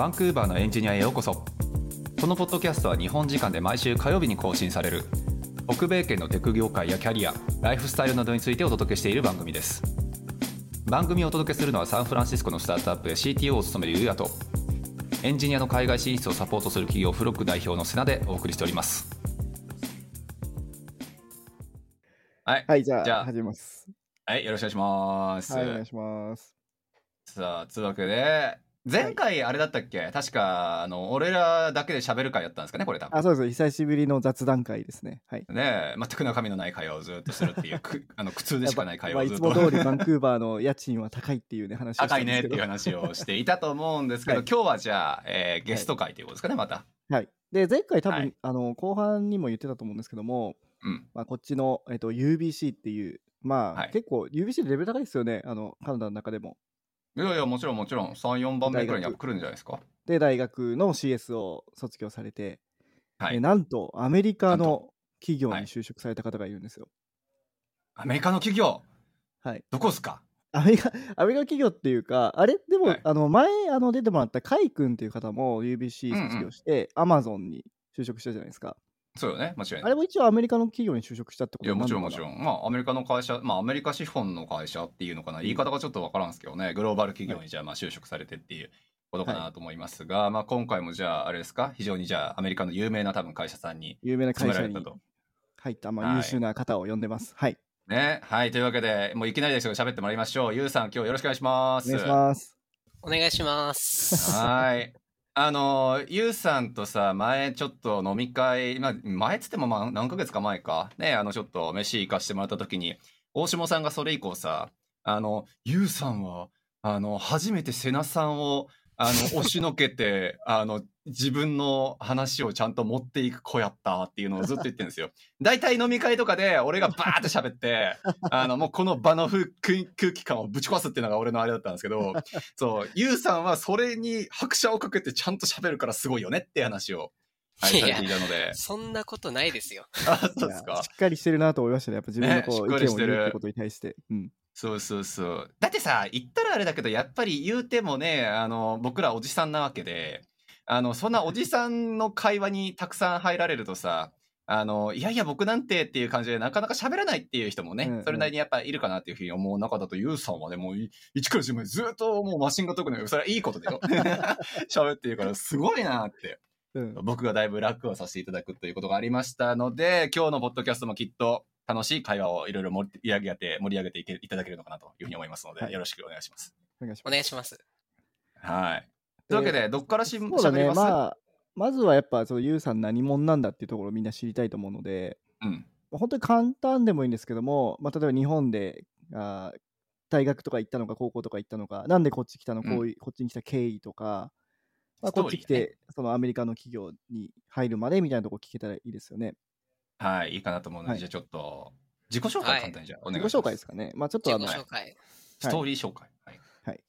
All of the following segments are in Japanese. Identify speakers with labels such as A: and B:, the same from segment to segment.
A: バンクーバーのエンジニアへようこそ。このポッドキャストは日本時間で毎週火曜日に更新される。北米圏のテク業界やキャリアライフスタイルなどについてお届けしている番組です。番組をお届けするのはサンフランシスコのスタートアップで CTO を務めるユうヤとエンジニアの海外進出をサポートする企業フロック代表のセナでお送りしております。はい、
B: はい、じゃあ、
A: じゃあ
B: 始めます。
A: はい、よろしくお願いします、
B: はい、お願いします。
A: さあつうわけで前回あれだったっけ、確かあの俺らだけで喋る会やったんですかねこれ多分
B: あ、そうです。久しぶりの雑談会ですね。はい。
A: ねえ全く中身のない会話をずっとするっていうくあの苦痛でしかない会話
B: まあ、
A: をずっと
B: いつも通りバンクーバーの家賃は高いっていうね、話
A: 高い。ねっていう話をしていたと思うんですけど、
B: はい
A: 今日はじゃあ、えーゲスト会ということですかねまた。
B: はい。で、前回多分、
A: はい
B: あの、後半にも言ってたと思うんですけども、
A: うん、
B: まあ、こっちの、えっと、UBC っていう、まあ、
A: はい
B: 結構 UBC レベル高いですよね。あの、カナダの中でも。
A: いやいやもちろんもちろん。34番目ぐらいには来るんじゃないですか。
B: で、大学の CS を卒業されて、
A: はい。
B: えなんと、アメリカの企業に
A: はい。
B: 就職された方がいるんですよ。
A: アメリカの企業？
B: はい。
A: どこですか？
B: アメリカ、アメリカ企業っていうか、あれ？でも、
A: はい。
B: あの前あの出てもらったカイ君っていう方も UBC 卒業して、アマゾンに就職したじゃないですか。
A: そうよね間違いない。
B: あれも一応アメリカの企業に就職したってこ
A: いやもちろんもちろん。まあアメリカの会社、まあアメリカ資本の会社っていうのかな言い方がちょっとわからんですけどねグローバル企業にじゃあまあ就職されてっていうことかなと思いますが、まあ今回もじゃああれですか？非常にじゃあアメリカの有名な多分会社さんに
B: 有名な
A: 勤
B: 会社に
A: められたと。
B: 入った、まあ、
A: はい
B: 優秀な方を呼んでます。はい。
A: ね、はい、というわけで、もういきなりですけど喋ってもらいましょう。ゆうさん、今日よろしくお願いします。
B: お願いします。
C: お願いします。
A: はい。あの、ゆうさんとさ、前ちょっと飲み会、ま、前つってもまあ何ヶ月か前か、ね、あの、ちょっと飯行かしてもらった時に、大下さんがそれ以降さ、あの、ゆうさんは、あの、初めて瀬名さんを、あの、押しのけて、あの、自分の話をちゃんと持っていく子やったっていうのをずっと言ってるんですよ。大体飲み会とかで俺がバーって喋って、あの、もうこの場の空空気感をぶち壊すっていうのが俺のあれだったんですけど、そう、ゆうさんはそれに拍車をかけてちゃんと喋るからすごいよねって話を、はい、
C: いや
A: されていたので。
C: そんなことないですよ。
A: あ、そうですか
B: し。っかりしてるなと思いましたね。やっぱ自分のこう、
A: ねしっかりしてる
B: 意見を言うってことに対して。うん。
A: そうそうそう。だってさ、言ったらあれだけど、やっぱり言うてもね、あの、僕らおじさんなわけで、あの、そんなおじさんの会話にたくさん入られるとさ、あの、いやいや、僕なんてっていう感じでなかなか喋らないっていう人もね、
B: うんうん
A: それなりにやっぱいるかなっていうふうに思う中だと、ゆうさんはね、もうい一から十までずっともうマシンが解くのよ。それはいいことだよ。喋ってるから、すごいなって。
B: うん、
A: 僕がだいぶ楽をさせていただくということがありましたので、今日のポッドキャストもきっと楽しい会話をいろいろ盛り上げて、盛り上げていけいただけるのかなというふうに思いますので、
B: はい
A: よろしくお願いします。
C: お
B: お願いします。
C: 願いします。
A: はい。というわけで、どっからし
B: そうだね。
A: ます、
B: まあ、まずはやっぱ、そのユウさん何者なんだっていうところをみんな知りたいと思うので、
A: うん。
B: まあ本当に簡単でもいいんですけども、まあ、例えば日本であー大学とか行ったのか高校とか行ったのかなんでこっち来たの、
A: うん
B: こういうこっちに来た経緯とか、まあ、こっち来て、そのアメリカの企業に入るまでみたいなとこ聞けたらいいですよね。
A: はい、いいかなと思うので、
B: はい
A: じゃあちょっと、自己紹介簡単にじゃあ、お願いします。
B: 自己紹介ですかね。まあちょっとあの、
C: 自己紹介。
A: ストーリー紹介。はい。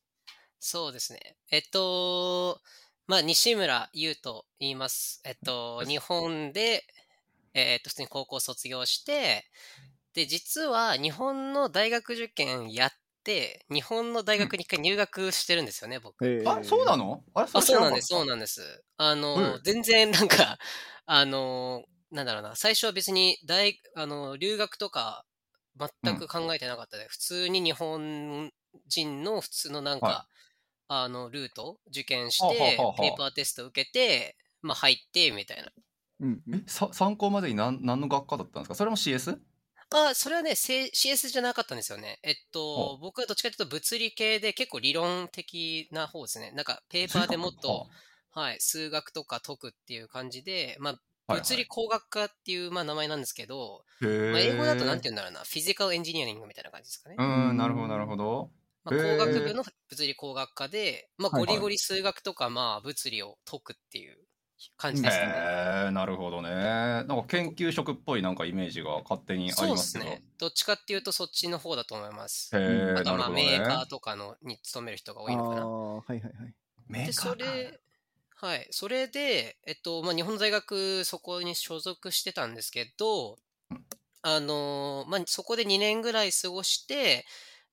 C: そうですね。えっと、まあ、西村優と言います。えっと、日本で、えっと、普通に高校卒業して、で、実は日本の大学受験やって、日本の大学に一回入学してるんですよね、僕。
B: えー
A: あ、そうなの？あ
C: そうなんです、そう
A: の
C: なんです。あの、
A: うん
C: 全然なんか、あの、なんだろうな、最初は別に大、あの、留学とか全く考えてなかったで、普通に日本人の普通のなんか、
A: は
C: あの、ルート受験してペーパーテスト受けて、まあ入って、みたいな。
B: うんうん
A: えさ参考までに何何の学科だったんですか？それも CS?
C: あ、それはね、せ CS じゃなかったんですよね。えっ
A: ほ
C: と、僕はどっちかというと物理系で結構理論的な方ですね。なんかペーパーでもっと、はい、数学とか解くっていう感じで、まあ、
A: はい
C: 物理工学科っていう、まあ、名前なんですけど、まあ、英語だとなんて言うんだろうな、フィジカルエンジニアリングみたいな感じですかね。
A: うーん、なるほど、なるほど。
C: まあ、工学部の物理工学科で、まあ、
B: はい
C: ゴリゴリ数学とか、まあ、物理を解くっていう感じですかね。
A: へえ、なるほどね。なんか研究職っぽいなんかイメージが勝手にあ
C: そう
A: りますけど。
C: ですね。どっちかっていうとそっちの方だと思います。
A: へえ、
C: あとはまあ
A: なるほどね。
C: メーカーとかのに勤める人が多いのかな。
B: あーはいはいはい。
C: で、
A: メーカーか
C: それ、はい。それで、えっと、まあ、日本の大学、そこに所属してたんですけど
A: うん、
C: あのーまあ、そこで2年ぐらい過ごして、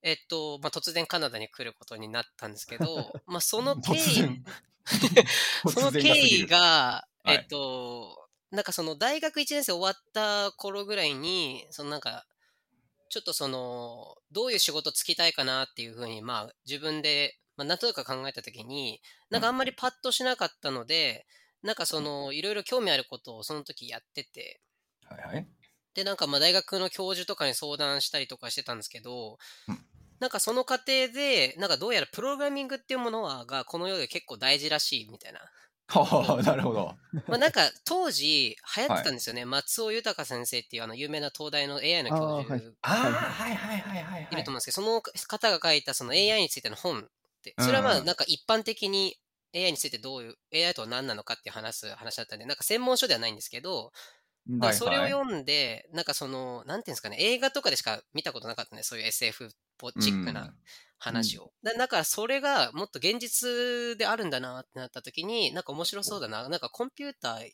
C: えっと、まあ、突然カナダに来ることになったんですけど、まあ、その 経緯 その経緯
A: る。
C: が、
A: はい
C: えっと、なんかその大学1年生終わった頃ぐらいに、そのなんか、ちょっとその、どういう仕事つきたいかなっていうふうに、まあ自分で、まあなんとなく考えたときに、なんかあんまりパッとしなかったので、なんかその、いろいろ興味あることをその時やってて、
A: はいはい。
C: で、なんかまあ大学の教授とかに相談したりとかしてたんですけど、
A: うん
C: なんかその過程で、なんかどうやらプログラミングっていうものはがこの世で結構大事らしいみたいな。
A: はあ、なるほど。
C: まあなんか当時流行ってたんですよね。松尾豊先生っていうあの有名な東大の AI の教授
B: あーはい
A: ああ、はいはいはいはいはい。
C: いると思うんですけど、その方が書いたその AI についての本それはま
A: うん
C: あなんか一般的に AI についてどういう、AI とは何なのかっていう話す話だったんで、なんか専門書ではないんですけど、
B: うん。
C: だそれを読んで、なんかその、なんていうんですかね、映画とかでしか見たことなかったね、そういう SF ポチックな話を。だだからそれがもっと現実であるんだなってなった時に、なんか面白そうだな、なんかコンピューター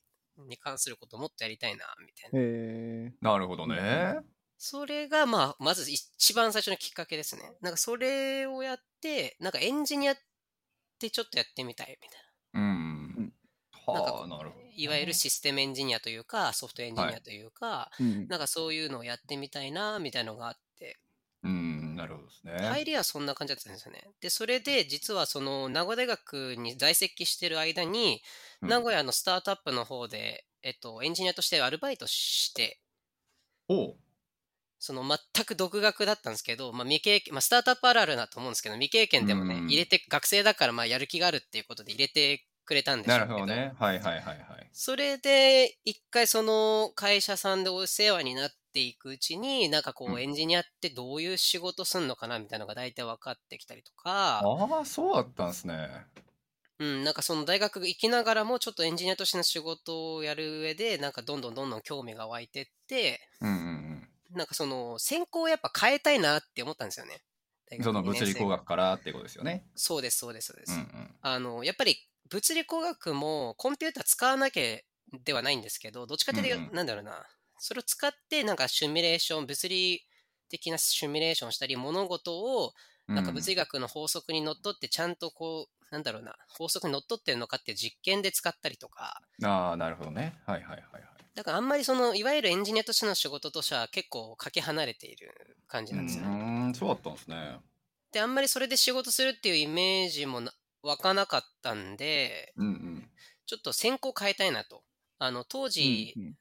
C: に関することをもっとやりたいな、みたいな。
B: へ
A: なるほどね。
C: それが、まあ、まず一番最初のきっかけですね。なんかそれをやって、なんかエンジニアってちょっとやってみたいみたい
A: うん。
C: なんか
A: はあ、なるほど。
C: な。いわゆるシステムエンジニアというか、ソフトエンジニアというか、
B: ーうん
C: なんかそういうのをやってみたいな、みたいなのがあって、
A: うん、なるほどですね。
C: 入りはそんな感じだったんですよね。で、それで実はその名古屋大学に在籍してる間に、
A: うん
C: 名古屋のスタートアップの方で、えっと、エンジニアとしてアルバイトして、
A: おう
C: その全く独学だったんですけど、まあ、未経験、まあ、スタートアップあるあるだと思うんですけど、未経験でもね、
A: うん
C: 入れて、学生だからまあやる気があるっていうことで入れてくれたんです
A: な
C: よ
A: るほどね。はいはいはいはい。
C: それで、一回その会社さんでお世話になっていくうちに、なんかこ
A: うん
C: うエンジニアってどういう仕事すんのかなみたいなのが大体分かってきたりとか、
A: ああ、そうだったんですね。
C: うん、なんかその大学行きながらもちょっとエンジニアとしての仕事をやる上で、なんかどんどんどんどん興味が湧いてって、
A: うんうん
C: なんかその専攻をやっぱ変えたいなって思ったんですよね。
A: その物理工学からっていうことですよね。
C: そうです、そうです、そうです。
A: うんうん。
C: あの、やっぱり物理工学もコンピューター使わなきゃではないんですけど、どっちかというと、
A: うんうん
C: なんだろうな、それを使ってなんかシミュレーション、物理的なシミュレーションしたり、物事をなんか物理学の法則にのっとってちゃんとこう、なんだろうな、法則にのっとってるのかっていう実験で使ったりとか、
A: うんああ、なるほどね。はいはいはいはい。
C: だからあんまりその、いわゆるエンジニアとしての仕事としては結構かけ離れている感じ
A: う
C: なんですよね。
A: ーん、そうだったんですね。
C: で、あんまりそれで仕事するっていうイメージもな湧かなかったんで、
A: うんうん。
C: ちょっと専攻変えたいなと。あの、当時、
B: うん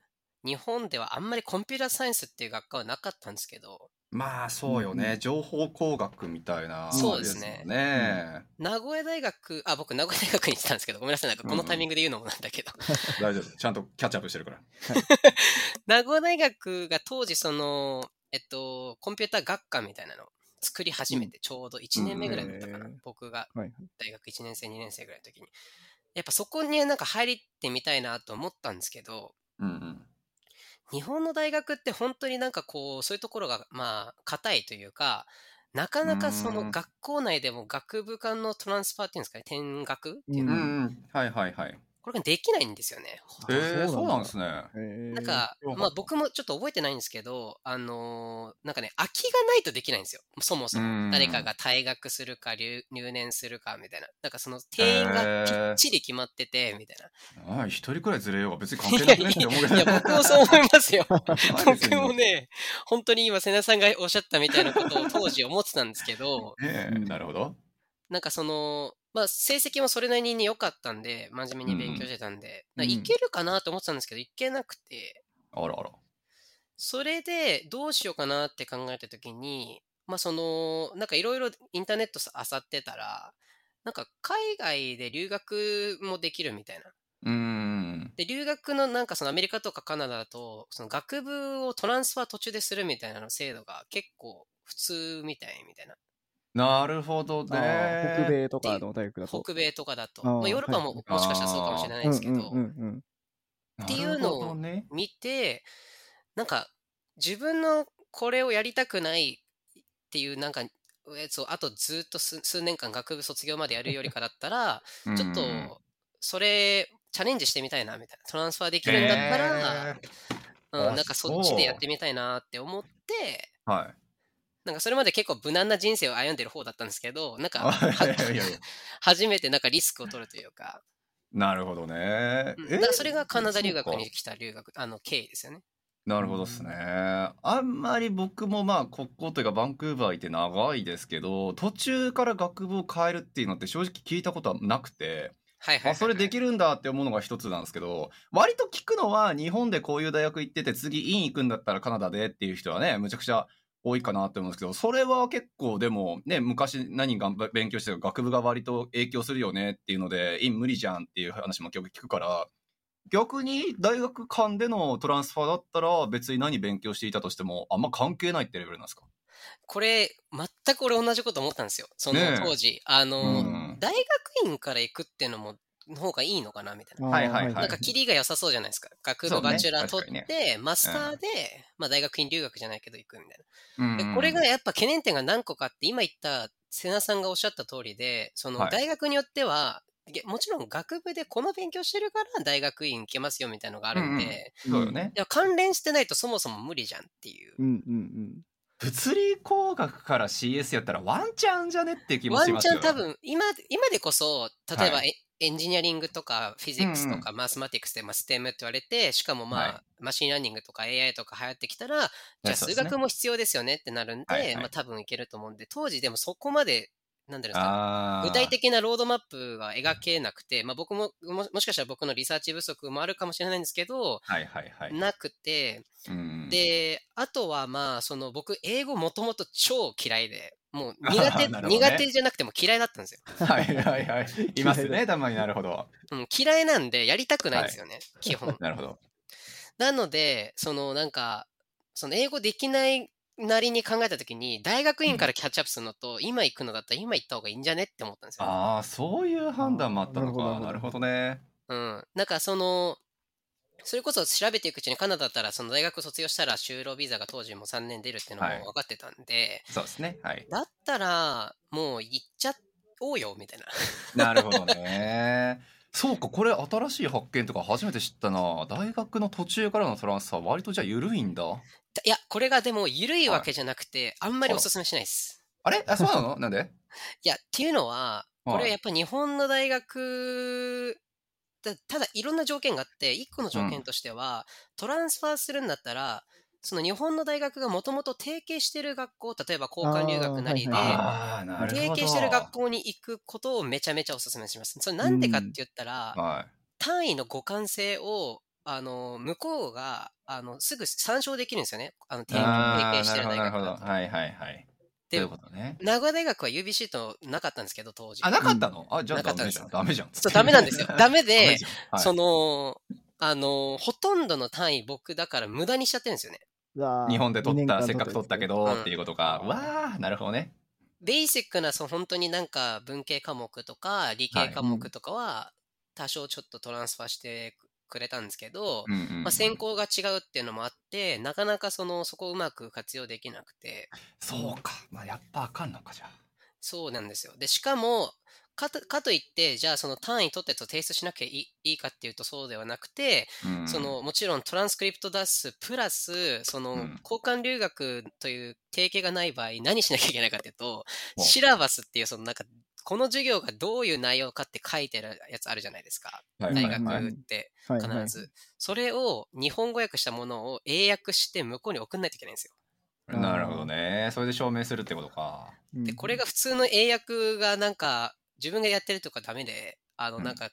C: 日本ではあんまりコンピューターサイエンスっていう学科はなかったんですけど、
A: まあそうよ
B: うん
A: ね。情報工学みたいな。
C: そうですね
A: あれもね。
C: 名古屋大学、あ、僕名古屋大学に行ってたんですけど、ごめんなさい、なんかこのタイミングで言うのもなんだけど、
A: 大丈夫。ちゃんとキャッチアップしてるから。
C: 名古屋大学が当時その、えっと、コンピューター学科みたいなのを作り始めてちょうど1年目ぐらいだったかな、
B: うん
C: 僕が大学1年生、2年生ぐらいの時に。やっぱそこになんか入ってみたいなと思ったんですけど、
A: うんうん。
C: 日本の大学って本当になんかこう、そういうところがまあ、硬いというか、なかなかそうの
A: ん
C: 学校内でも学部間のトランスファーっていうんですかね、転学っていう
A: う
C: の、
A: んうん。はいはいはい。
C: これができないんですよね。
A: えー、
B: そ
A: そうう
B: なん
A: ですね。
C: なんかまあ僕もちょっと覚えてないんですけど、あのーなんかね、空きがないとできないんですよ。そもそ
A: うん
C: も。誰かが退学するか留入念するかみたいな。なんかその定員がぴっちり決まってて、みたいな。
A: ああ、一人くらいずれようが別に関係なくねって思うけど。
C: いや、僕もそう思いますよ。僕もね、本当に今、瀬名さんがおっしゃったみたいなことを当時思ってたんですけど、
A: ね え
B: うん
A: なるほど。
C: なんかその、まあ成績もそれなりに良かったんで、真面目に勉強してたんで、
B: うん
C: いけるかなと思ってたんですけど、いけなくて、
A: あらあら。
C: それでどうしようかなって考えたときに、まあその、なんかいろいろインターネットあさってたら、なんか海外で留学もできるみたいな。
A: うーん。
C: で、留学のなんかそのアメリカとかカナダだと、その学部をトランスファー途中でするみたいなの制度が結構普通みたいみたいな。
A: なるほど
B: あ
A: ね。
B: ー北米とかの大学だと。
C: 北米とかだと。まあ、ヨーロッパも
B: はい
C: もしかしたらそうかもしれないですけど、っていうのを。見て、なんか自分のこれをやりたくないっていうなんか、えそうあとずっと数数年間学部卒業までやるよりかだったら、ちょっと
A: うん
C: それチャレンジしてみたいなみたいな。トランスファーできるんだったら、うん、なんかそっちでやってみたいなって思って、
A: はい。
C: なんかそれまで結構無難な人生を歩んでる方だったんですけど、なんか、初めてなんかリスクを取るというか、
A: なるほどね。
C: それがカナダ留学に来た留学、あの、経緯ですよね。
A: なるほどですね。あんまり僕もまあ国交というかバンクーバーいて長いですけど途中から学部を変えるっていうのって正直聞いたことはなくて、
C: はいはいはい、はい。
A: あそれできるんだって思うのが一つなんですけど割と聞くのは日本でこういう大学行ってて次院行くんだったらカナダでっていう人はねむちゃくちゃ多いかなって思うんですけどそれは結構でもね昔何が勉強してたか学部が割と影響するよねっていうので院無理じゃんっていう話も結構聞くから逆に大学間でのトランスファーだったら別に何勉強していたとしてもあんま関係ないってレベルなんですか？
C: これ、全く俺同じこと思ったんですよ。その当時。あの、
A: うん
C: 大学院から行くっていうのも、の方がいいのかなみたいな。
A: はいはいはい
C: なんか、キリが良さそうじゃないですか。学部バチェラー取って、マスターで、まあ大学院留学じゃないけど行くみたいな。で
A: うん
C: これがやっぱ懸念点が何個かあって、今言った瀬名さんがおっしゃった通りで、その
A: はい
C: 大学によっては、もちろん学部でこの勉強してるから大学院行けますよみたいなのがあるんで、
A: うんそうよね
C: いや関連してないとそもそも無理じゃんっていう。
B: うんうんうん。
A: 物理工学から CS やったらワンチャンじゃねって気も
C: ワン
A: しますよ。
C: チャン多分、今、今でこそ、例えば、
A: は
C: エエンジニアリングとか physics とか mathematics で、まあ、STEM って言われて、しかもまあ、
A: はい。
C: machine learning とか AI とか流行ってきたら、じゃあ数学も必要ですよねってなるんで、
A: はいはい。
C: まあ多分いけると思うんで、当時でもそこまで、なんだろう
A: あー
C: 具体的なロードマップが描けなくて、まあ僕もも、もしかしたら僕のリサーチ不足もあるかもしれないんですけど、
A: はいはいはい。
C: なくて、
A: うん、
C: で、あとはまあ、その僕、英語もともと超嫌いで、もう 苦手、
A: ね
C: 苦手じゃなくても嫌いだったんですよ。
A: はいはいはい。いますね、たまになるほど。
C: うん、嫌いなんでやりたくないんですよね、基本。
A: なるほど。
C: なので、そのなんか、その英語できないなりに考えたときに、大学院からキャッチアップするのと、今行くのだったら今行った方がいいんじゃねって思ったんですよ。
A: ああ、そういう判断もあったのか。
B: なるほど
A: なるほどね。
C: うん。なんかその、それこそ調べていくうちにカナダだったら、その大学卒業したら就労ビザが当時も3年出るっていうの
A: はい
C: も分かってたんで、
A: そうですね。はい。
C: だったら、もう行っちゃおうよ、みたいな。
A: なるほどね。そうか、これ新しい発見とか初めて知ったな。大学の途中からのトランスファー、割とじゃあ緩いんだ。
C: いや、これがでも緩いわけじゃなくて、あんまりお勧めしないです。
A: あれ？あ、そうなの？なんで？
C: いや、っていうのは、これはやっぱ日本の大学、だただいろんな条件があって、一個の条件としては、トランスファーするんだったら、その日本の大学がもともと提携してる学校、例えば交換留学なりで。提携してる学校に行くことをめちゃめちゃお勧めします。それなんでかって言ったら、
A: は
C: 単位の互換性を、あの、向こうが、あの、すぐ参照できるんですよね。あの、
A: い。
C: 提携してる
A: なるほど、なるほど。
C: 大学だと。
A: はいはいはい。
C: で
A: そういうことね。
C: 名古屋大学は UBC となかったんですけど、当時。
A: あ、なかったの？あ、じゃあ
C: なかったんです
A: ダメじゃん。ダメじゃん。
C: そう、ダメなんですよ。ダメで
A: じ、ゃんはい
C: その、あの、ほとんどの単位僕だから無駄にしちゃってるんですよね。
A: 日本で取った、せっかく取ったけど、
C: うん
A: っていうことか。わあ、なるほどね。
C: ベーシックな、そう、本当になんか文系科目とか理系科目とかは、多少ちょっとトランスファーしてくれたんですけど、
A: うんうんうん
C: まあ、専攻が違うっていうのもあって、なかなかその、そこをうまく活用できなくて、
A: そうか。まあ、やっぱあかんのか、じゃ
C: そうなんですよ。で、しかも、かとかといって、じゃあその単位取ったやつを提出しなきゃいいいいかっていうとそうではなくて、
A: あ。うん
C: そのもちろんトランスクリプト出すプラスその
A: うん
C: 交換留学という提携がない場合何しなきゃいけないかっていうと
A: お
C: シラバスっていうそのなんかこの授業がどういう内容かって書いてるやつあるじゃないですか。大学って必ず。それを日本語訳したものを英訳して向こうに送んないといけないんですよ。
A: なるほどね。それで証明するってことか。
B: うん。
C: でこれが普通の英訳がなんか自分がやってるとかダメであの
A: うん。
C: なんか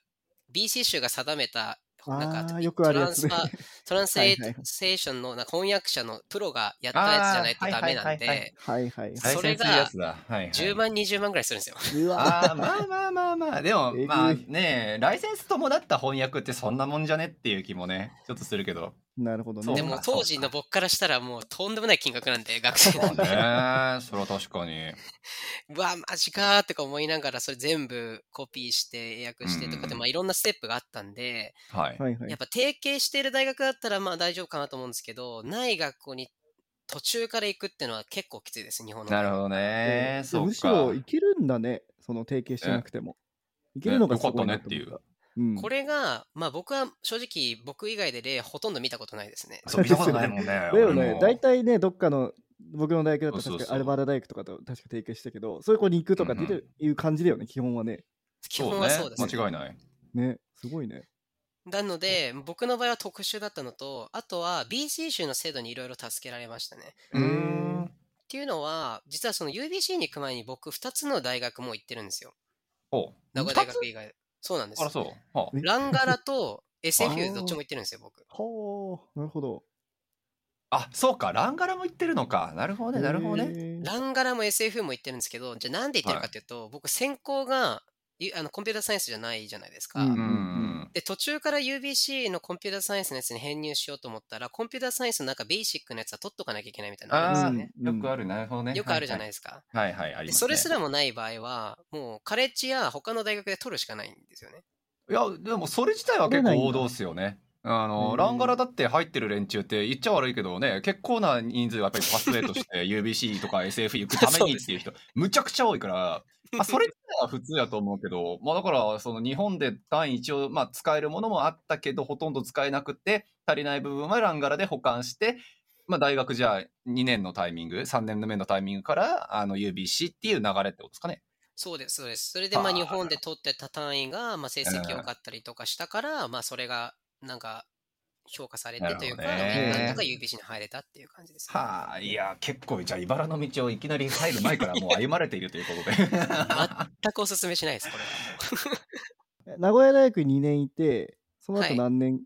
C: BC 州が定めた
B: あ
C: なんか
B: ーよくあるやつね
C: トランスレーションの翻訳者のプロがやったやつじゃないとダメなん
A: あーはいはいはいはい
C: で、
B: はいはい
C: それが
A: 対戦するやつだ。はい、はい。
C: 10万、20万ぐらいするんですよ。
A: ああ、まあまあまあまあ。でもまあね、ライセンス伴った翻訳ってそんなもんじゃねっていう気もね、ちょっとするけど。
B: なるほどね
C: でも当時の僕からしたらもうとんでもない金額なんで、学生なんで。
A: ね。それは確かに。
C: うわ、マジかーってか思いながらそれ全部コピーして英訳してとかで、
A: うん
C: まあいろんなステップがあったんで、
A: はい。
B: はいはい
C: やっぱ提携している大学だったらまあ大丈夫かなと思うんですけど、ない学校に途中から行くっていうのは結構きついです、日本の。
A: なるほどね。
B: で
A: そうか。
B: むしろいけるんだねその提携してなくてもいけるのがすごいなと思
A: ねよかったねっていう
B: うん
C: これが、まあ僕は正直僕以外で例ほとんど見たことないですね。
A: そう、見たことないもんね。
B: だよね大体ねどっかの僕の大学だと確かアルバータ大学とかと確か提携したけど、そういう子に行くとかって
A: うん
B: いう感じだよね、基本はね。
C: 基本はそうですね。
A: 間違いない。
B: ね、すごいね。
C: なので、僕の場合は特殊だったのと、あとは BC 州の制度にいろいろ助けられましたね。
A: うーん。
C: っていうのは、実はその UBC に行く前に僕2つの大学も行ってるんですよ。
A: お
C: 名古屋大学以外。そうなんです
A: あら、。そう。はあ
B: え
C: ランガラと
B: あ
C: SF
B: ー
C: どっちも行ってるんですよ、僕。
B: はあ、なるほど。
A: あ、そうか。ランガラも言ってるのか。なるほどね、なるほどね。
B: ね。
C: ランガラも SF も行ってるんですけど、じゃあなんで行ってるかっていうと、僕専攻がゆあのコンピューターサイエンスじゃないじゃないですか。
B: うん
A: うんうん。
C: で、途中から UBC のコンピューターサイエンスのやつに編入しようと思ったら、コンピューターサイエンスのなんかベーシックなやつは取っとかなきゃいけないみたいなね。
B: うん
A: よくある、なるほどね。
C: よくあるじゃないですか。
A: はいはい、あり
C: で
A: ます、ね。
C: それすらもない場合は、もうカレッジや他の大学で取るしかないんですよね。
A: いや、でもそれ自体は結構王道っすよね。あ
B: へ
A: の、
B: ー
A: ランガラだって入ってる連中って言っちゃ悪いけどね、結構な人数がやっぱりパスウェイとして UBC とか SF 行くためにっていう人、むちゃくちゃ多いから、ま あ、それは普通やと思うけど、まあだから、その日本で単位一応、まあ使えるものもあったけど、ほとんど使えなくて、足りない部分はランガラで保管して、まあ大学じゃあ2年のタイミング、3年目のタイミングから、あの UBC っていう流れってことですかね。
C: そうです、そうです。それでまあ日本で取ってた単位がまあ成績良かったりとかしたから、まあそれがなんか評価されてというか、
A: な
C: んとか UBC に入れたっていう感じです、ね。
A: はあ、いや、結構、じゃあ、茨の道をいきなり入る前からもう歩まれているということで。
C: 全くお勧めしないです、これは もう。
B: 名古屋大学に2年いて、その
C: はい
B: 後何年、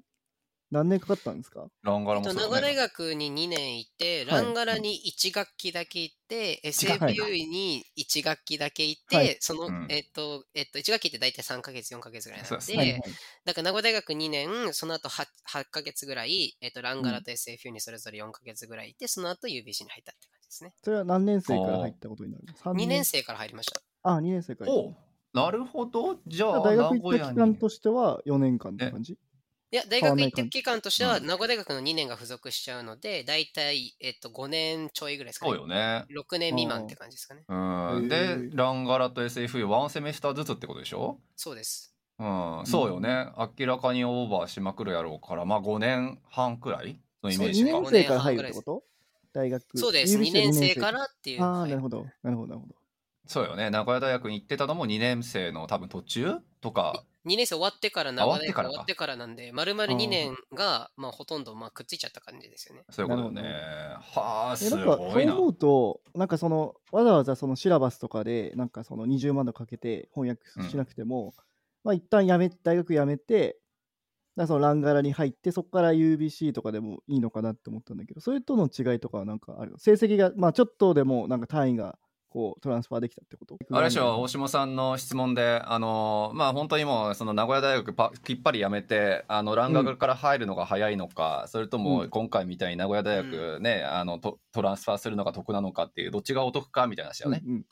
B: 何年かかったんですか？
A: ランガラ
C: えっと、
A: もそうだ
C: 名古屋大
A: ね。
C: 学に2年いて、
B: はい
C: ランガラに1学期だけ行って、
A: 学期か
C: SFU に1学期だけ行って、
B: はい
C: その、
A: うん
C: えっと、えっと、1学期って大体3ヶ月、4ヶ月ぐらいなんで、
A: ですね
B: はいはい
C: だから名古屋大学2年、その後 8, 8ヶ月ぐらい、えっと、ランガラと SFU にそれぞれ4ヶ月ぐらいいて、その後 UBC に入ったって感じですね。
B: それは何年生から入ったことになるの ?3
C: 2年生から入りました。
B: あ、2年生から。
A: おうなるほど。じゃあ、
B: 大学行った期間
A: に。
B: としては4年間って感じ？
C: いや、大学行って期間としては、
A: うん
C: 名古屋大学の2年が付属しちゃうので、大体、えっと、5年ちょいぐらいですかね。
A: そうよね。
C: 6年未満って感じですかね。
A: うん。
B: へ
A: で
B: ー、
A: ランガラと SF、ワンセメスターずつってことでしょ？
C: そうです。
A: うん。そうよね。明らかにオーバーしまくるやろうから、まあ5年半くらいのイメー
B: 2
A: ジか
B: 年。生から入るってこと？大学。
C: そうです。
B: UBC
C: 2年生
B: 二
C: からっていう。
B: ああ、
C: はい
B: なるほど。なるほど、なるほど。
A: そうよね。名古屋大学に行ってたのも2年生の多分途中とか。
C: 2年生終わってから、名古屋大学
A: 終わってから
C: なんで、丸々2年が、まあ、ほとんど、まあ、くっついちゃった感じですよね。
A: そういうことね
B: なる。
A: はあ、
B: え
A: す
B: なんかそう
A: ごいな。
B: 思うと、なんかそのわざわざそのシラバスとかで、なんかその20万とかけて翻訳しなくても、まあ一旦やめ大学辞めて、だそのランガラに入って、そこから UBC とかでもいいのかなって思ったんだけど、それとの違いとかはなんかあるの？成績が、まあちょっとでもなんか単位がこうトランスファーできたってこと？
A: あれでしょ、大下さんの質問で、あの、まあ本当にもう、その名古屋大学パきっぱりやめて、あの、蘭学から入るのが早いのか、それと
B: う
A: も
B: ん
A: 今回みたいに名古屋大学ね、あのト、トランスファーするのが得なのかっていう、どっちがお得かみたいな話だよね。
B: うんうん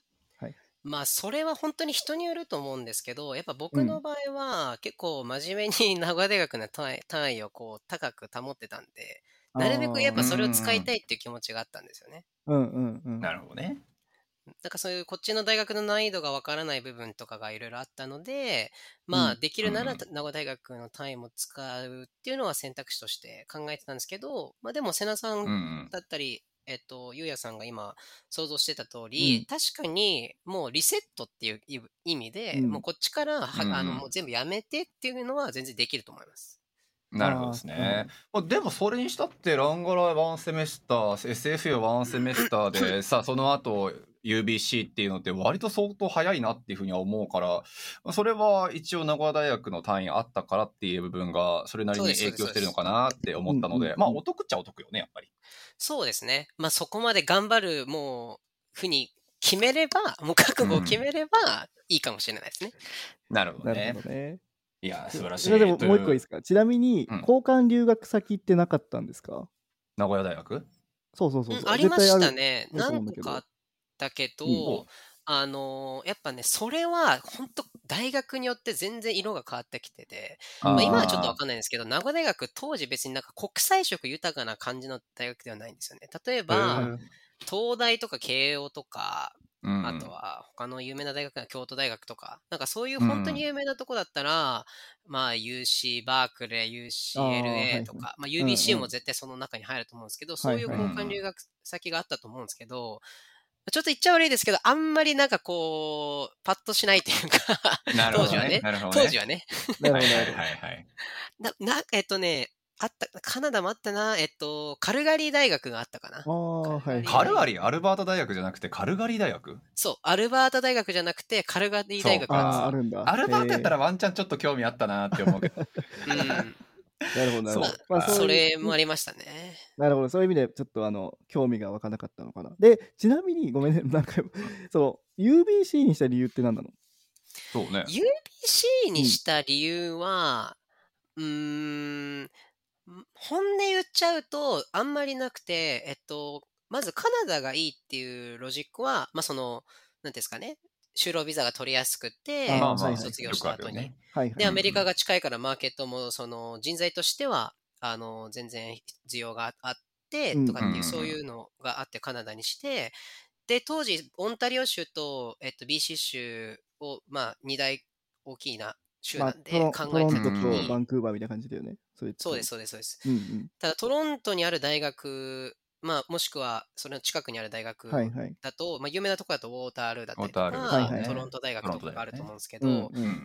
C: まあ、それは本当に人によると思うんですけど、やっぱ僕の場合は、結構真面目に 名古屋大学の単位単位をこう高く保ってたんで、なるべくやっぱそれを使いたいっていう気持ちがあったんですよね。
B: うんうんうん。
A: なるほどね。
C: なんかそういうこっちの大学の難易度がわからない部分とかがいろいろあったので、まあ
B: うん
C: できるなら
A: うん
C: 名古屋大学の単位も使うっていうのは選択肢として考えてたんですけど、まあでも瀬名さ
A: うんん
C: だったり、えっと、ゆうやさんが今想像してた通り、
B: うん
C: 確かにもうリセットっていう意意味で、
B: うん
C: もうこっちからは、
A: うん
C: あのもう全部やめてっていうのは全然できると思います。
A: うん。なるほどですね。まあでもそれにしたって、ランガラワンセメスター、SF ワンセメスターで、さ、その後、UBC っていうのって割と相当早いなっていうふうには思うから、まあそれは一応名古屋大学の単位あったからっていう部分がそれなりに影響してるのかなって思ったので、まあお得っちゃお得よね、やっぱり。
C: そうですね。まあそこまで頑張る、もう、ふうに決めれば、もう覚悟を決めればいいかもしれないですね。
A: なるほど
B: な
A: ね
B: どね。
A: いや、素晴らしい。
B: でも
A: と
B: もう一個いいですか？ちなみに、
A: うん
B: 交換留学先ってなかったんですか？
A: 名古屋大学？
B: そうそうそうそう。
C: うんありましたね。何個かあったけど、
B: うん
C: あのーやっぱね、それは本当大学によって全然色が変わってきてて、まあ、今はちょっとわかんないんですけど、名古屋大学当時別になんか国際色豊かな感じの大学ではないんですよね。例えば、
A: うん
C: 東大とか慶応とか、
A: うん
C: あとは他の有名な大学が京都大学とか、なんかそういう本当に有名なとこだったら、まあ UC バークレー、UCLA
B: い
C: とか、まあ
B: うん
C: UBC
B: うん。
C: も絶対その中に入ると思うんですけど、そういう交換留学先があったと思うんですけど、ちょっと言っちゃ悪いですけど、あんまりなんかこう、パッとしないというか、当時はね当時はね、
B: なるほど、
A: はいは
B: ない。
A: はいはい。
C: な、な、えっとね、あった、カナダもあったな、えっと、カルガリー大学があったかな
B: あ。あ、はい。
A: カルガリーアルバータ大学じゃなくてカルガリー大学？
C: そう、アルバータ大学じゃなくて、カルガリー大学
A: そうか
C: なんですよ
B: ああ、あるんだ。
A: アルバータやった
B: ら。
A: らワンチャンちょっと興味あったなって思うけど。
C: うん。
B: なるほど、なるほど
A: そう。
B: まあ
A: か
C: それもありましたね。
B: なるほど、そういう意味でちょっとあの興味が湧かなかったのかな。で、ちなみにごめんね、なんか、その UBC にした理由って何なの？
A: そうね。
C: UBC にした理由は、うーん、本音言っちゃうと、あんまりなくて、えっと、まずカナダがいいっていうロジックは、まあその、なんですかね、就労ビザが取りやすくて、卒業した後に。で、アメリカが近いからマーケットも、その人材としては、あの、全然需要があって、
B: うん
C: とかっていう、
A: うん
C: そういうのがあってカナダにして、で、当時、オンタリオ州と、えっと、BC 州を、まあ、二大大きな州
B: まあ、
C: なんで考えて
B: トロント
C: た時に、
B: とバンクーバーみたいな感じだよね。そ
C: うです、。そうです、そうです。
B: うんうん。
C: ただ、トロントにある大学、まあ、もしくは、その近くにある大学
B: はいはい。
C: だと、まあ、有名なところだと、ウォータールーだったりとか、
B: はいはい
C: トロント大学とかがあると思うんですけど、
B: うん
A: うん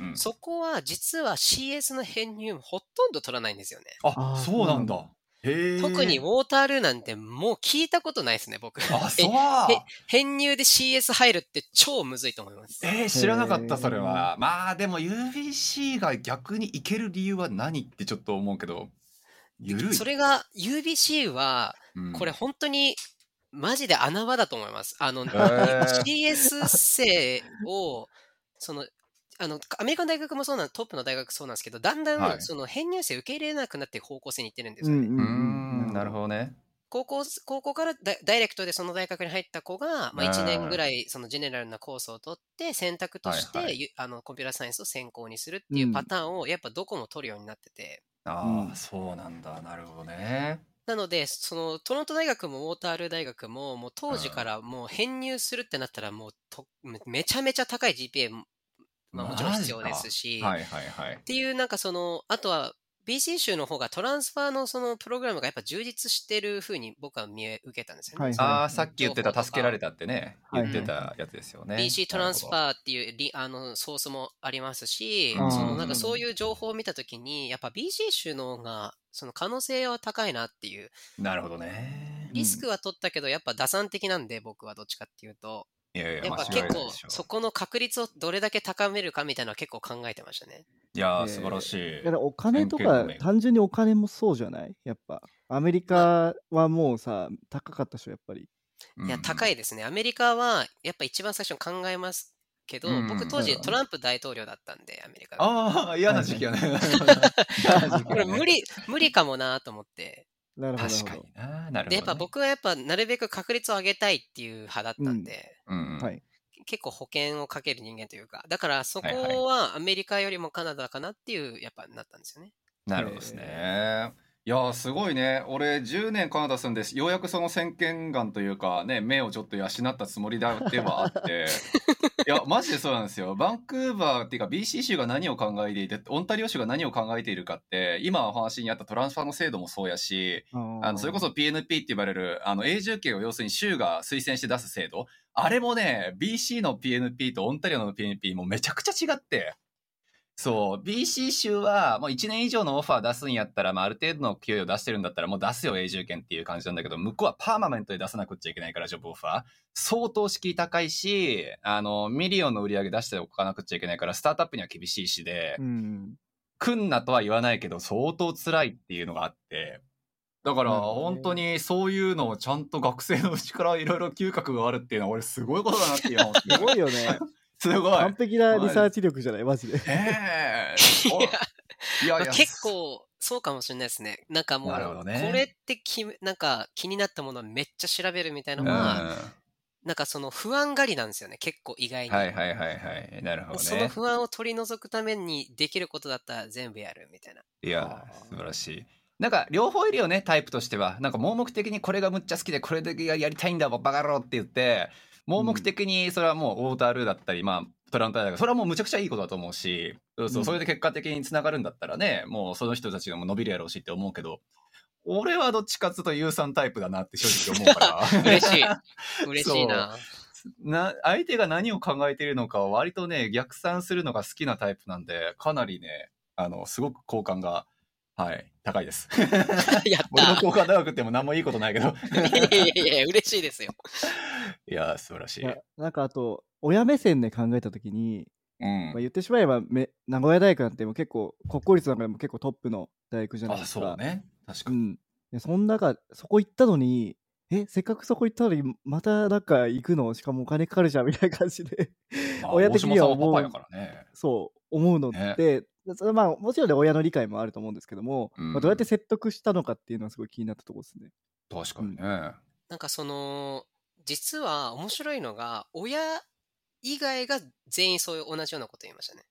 A: うん。
C: そこは実は CS の編入ほとんど取らないんですよね。
A: あそうなんだ。
C: 特にウォータールーなんてもう聞いたことないですね、僕。
A: あ、そう。
C: え編入で CS 入るって超むずいと思います。
A: えー、知らなかった、それは。まあ、でも UBC が逆に行ける理由は何ってちょっっと思うけど、ゆるい。
C: それが UBC は、
A: うん
C: これ本当にマジで穴場だと思います。あの、
A: ー。
C: CS 生を、その、あの、アメリカの大学もそうなん、トップの大学そうなんですけど、だんだん、
A: はい。
C: その編入生受け入れなくなって方向性に行ってるんで
B: う
C: すよね。
B: んうん
A: なるほどね。
C: 高校、高校からダダイレクトでその大学に入った子が、まあ、1
A: うん
C: 年ぐらいそのジェネラルなコースを取って、選択として、
A: はいはい。
C: ゆあのコンピューターサイエンスを専攻にするっていうパターンを、やっぱどこも取るようになってて、
A: ああ、
B: うん
A: そうなんだ。なるほどね。
C: なので、そのトロント大学もウォータールー大学も、もう当時からもう編入するってなったら、もうとめめちゃめちゃ高い GPA も、まあ、もちろん必要ですし、
A: はいはいはい
C: っ。ていうなんかその、あとは BC 州の方がトランスファーのそのプログラムがやっぱ充実してる風に僕は見え受けたんですよね。
B: はい
A: ああ、さっき言ってた助けられたってね、
B: はい
A: 言ってたやつですよね。
C: BC トランスフ
A: ー。
C: ァーっていうリあのソースもありますし、
A: うん
C: そのなんかそういう情報を見たときに、やっぱ BC 州の方がその可能性は高いなっていう、
A: なるほどね。
C: リスクは取ったけど、やっぱ打算的なんで、僕はどっちかっていうと、
A: いやいや、
C: やっぱ結構そこの確率をどれだけ高めるかみたいなのは結構考えてましたね。
A: いやー、
B: えー
A: 素晴らしい。
B: だからお金とか単純にお金もそうじゃない？やっぱアメリカはもうさ高かったでしょやっぱり
C: いや、高
A: い。
C: いですね。アメリカはやっぱ一番最初に考えますけど、
A: うん
C: 僕当時トランプ大統領だったんで、アメリカが。
A: ああ、嫌な時期やね。
C: これ無理、無理かもなと思って。
B: なるほど
A: 確かにな。なるほど、ね。
C: で、やっぱ僕はやっぱなるべく確率を上げたいっていう派だったんで、
A: うんうん、
B: はい
C: 結構保険をかける人間というか、だからそこ
A: はいはい
C: はアメリカよりもカナダかなっていう、やっぱなったんですよね。
A: なるほどですね。いやーすごいね。俺10年カナダ住んで、ようやくその先見眼というか、ね、目をちょっと養ったつもりではあって、いや、マジでそうなんですよ。バンクーバーっていうか BC 州が何を考えていて、オンタリオ州が何を考えているかって、今お話にあったトランスファーの制度もそうやし、あのそれこそ PNP って言われるあの永住権を要するに州が推薦して出す制度あれもね BC の PNP とオンタリオの PNP もめちゃくちゃ違ってそう。BC 州はもう1年以上のオファー出すんやったら、まあ、ある程度の給与出してるんだったらもう出すよ永住権っていう感じなんだけど向こうは permanent で出さなくっちゃいけないから job offer。相当敷居高いしあのミリオンの売り上げ出しておかなくっちゃいけないからスタートアップには厳しいしで、
B: うん。
A: 来んなとは言わないけど相当辛いっていうのがあって。だから本当にそういうのをちゃんと学生のうちからいろいろ嗅覚があるっていうのは俺すごいことだなっていう
B: すごいよね
A: すごい。
B: 完璧なリサーチ力じゃない？マジで。
A: ええ おいや
C: 結構そうかもしれないですね。なんかもう、
A: ね。
C: これってきなんか気になったものをめっちゃ調べるみたいな
A: うん
C: のは、
A: は
C: なんかその不安がりなんですよね、結構意外に。
A: いはいはいはい。なるほど
C: その
A: ね
C: 不安を取り除くためにできることだったら全部やるみたいな。
A: いや素晴らしい。なんか両方いるよねタイプとしては。なんか盲目的にこれがむっちゃ好きでこれだけやりたいんだバカ野郎って言って盲目的にそれはもうオータールだったり、まあ、トランプ大学、それはもうむちゃくちゃいいことだと思うし、そうそうう、
B: ん
A: それで結果的につながるんだったらね、もうその人たちが伸びるやろうしって思うけど、俺はどっちかっていうと有酸タイプだなって正直思うから。
C: 嬉しい。嬉しいな。
A: な相手が何を考えているのかを割とね逆算するのが好きなタイプなんでかなりねあのすごく好感がはい。高いです。
C: やっ
A: 俺の
C: た。
A: 好感高くても何もいいことないけど。
C: いやいやいや嬉しいですよ。
A: いや素晴らしい。
B: なんかあと親目線で考えた時に、
A: うん。
B: まあ、言ってしまえばめ名古屋大学なんてもう結構国公立の中でも結構トップの大学じゃない
A: あ
B: ですか。
A: そうね。確かに、
B: うん。でそん中そこ行ったのにえせっかくそこ行ったのにまたなんか行くの？しかもお金かかるじゃんみたいな感じで。
A: まあ
B: 親的には
A: 大島さんはパパやからね。
B: そう思うのって、それまあもちろんね親の理解もあると思うんですけども、
A: うん。
B: まあ、どうやって説得したのかっていうのはすごい気になったところですね。
A: 確かにね、
C: なんかその、実は面白いのが、親以外が全員そういう同じようなこと言いましたね。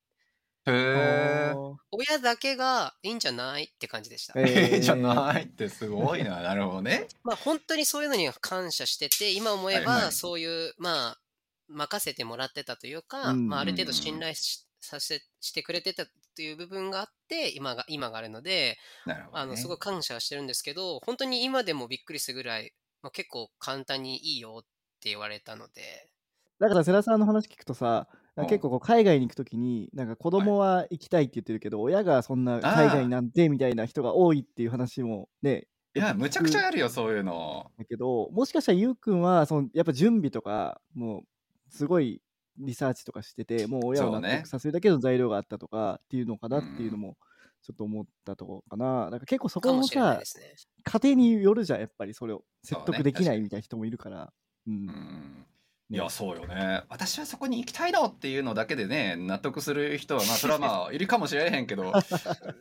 A: へ
C: 親だけがいいんじゃないって感じでした。
B: え
A: ええじゃないってすごいななるほどね。
C: まあ本当にそういうのには感謝してて、今思え
A: はいはい。
C: ばそういう、まあ、任せてもらってたというか、
B: うん
C: まあある程度信頼しさせしてくれてたという部分があって、今が、今があるので、
A: なるほど、ね、
C: あの、すごい感謝はしてるんですけど、本当に今でもびっくりするぐらい、まあ、結構簡単にいいよって言われたので、
B: だから世良さんの話聞くとさ結構こう海外に行くときになんか子供は行きたいって言ってるけど、親がそんな海外なんてみたいな人が多いっていう話もね
A: いやむちゃくちゃあるよそういうの。
B: だけどもしかしたらゆうくんはそのやっぱ準備とかもうすごいリサーチとかしててもう親を納得させるだけの材料があったとかっていうのかなっていうのもちょっと思ったところかな。なんか結構そこもさ
C: ですね。
B: 家庭によるじゃんやっぱりそれを説得できないみたいな人もいるから。うん。
A: うん。い
B: ね
A: やそうよね。私はそこに行きたいのっていうのだけでね納得する人はまあそれはまあ いるかもしれへんけど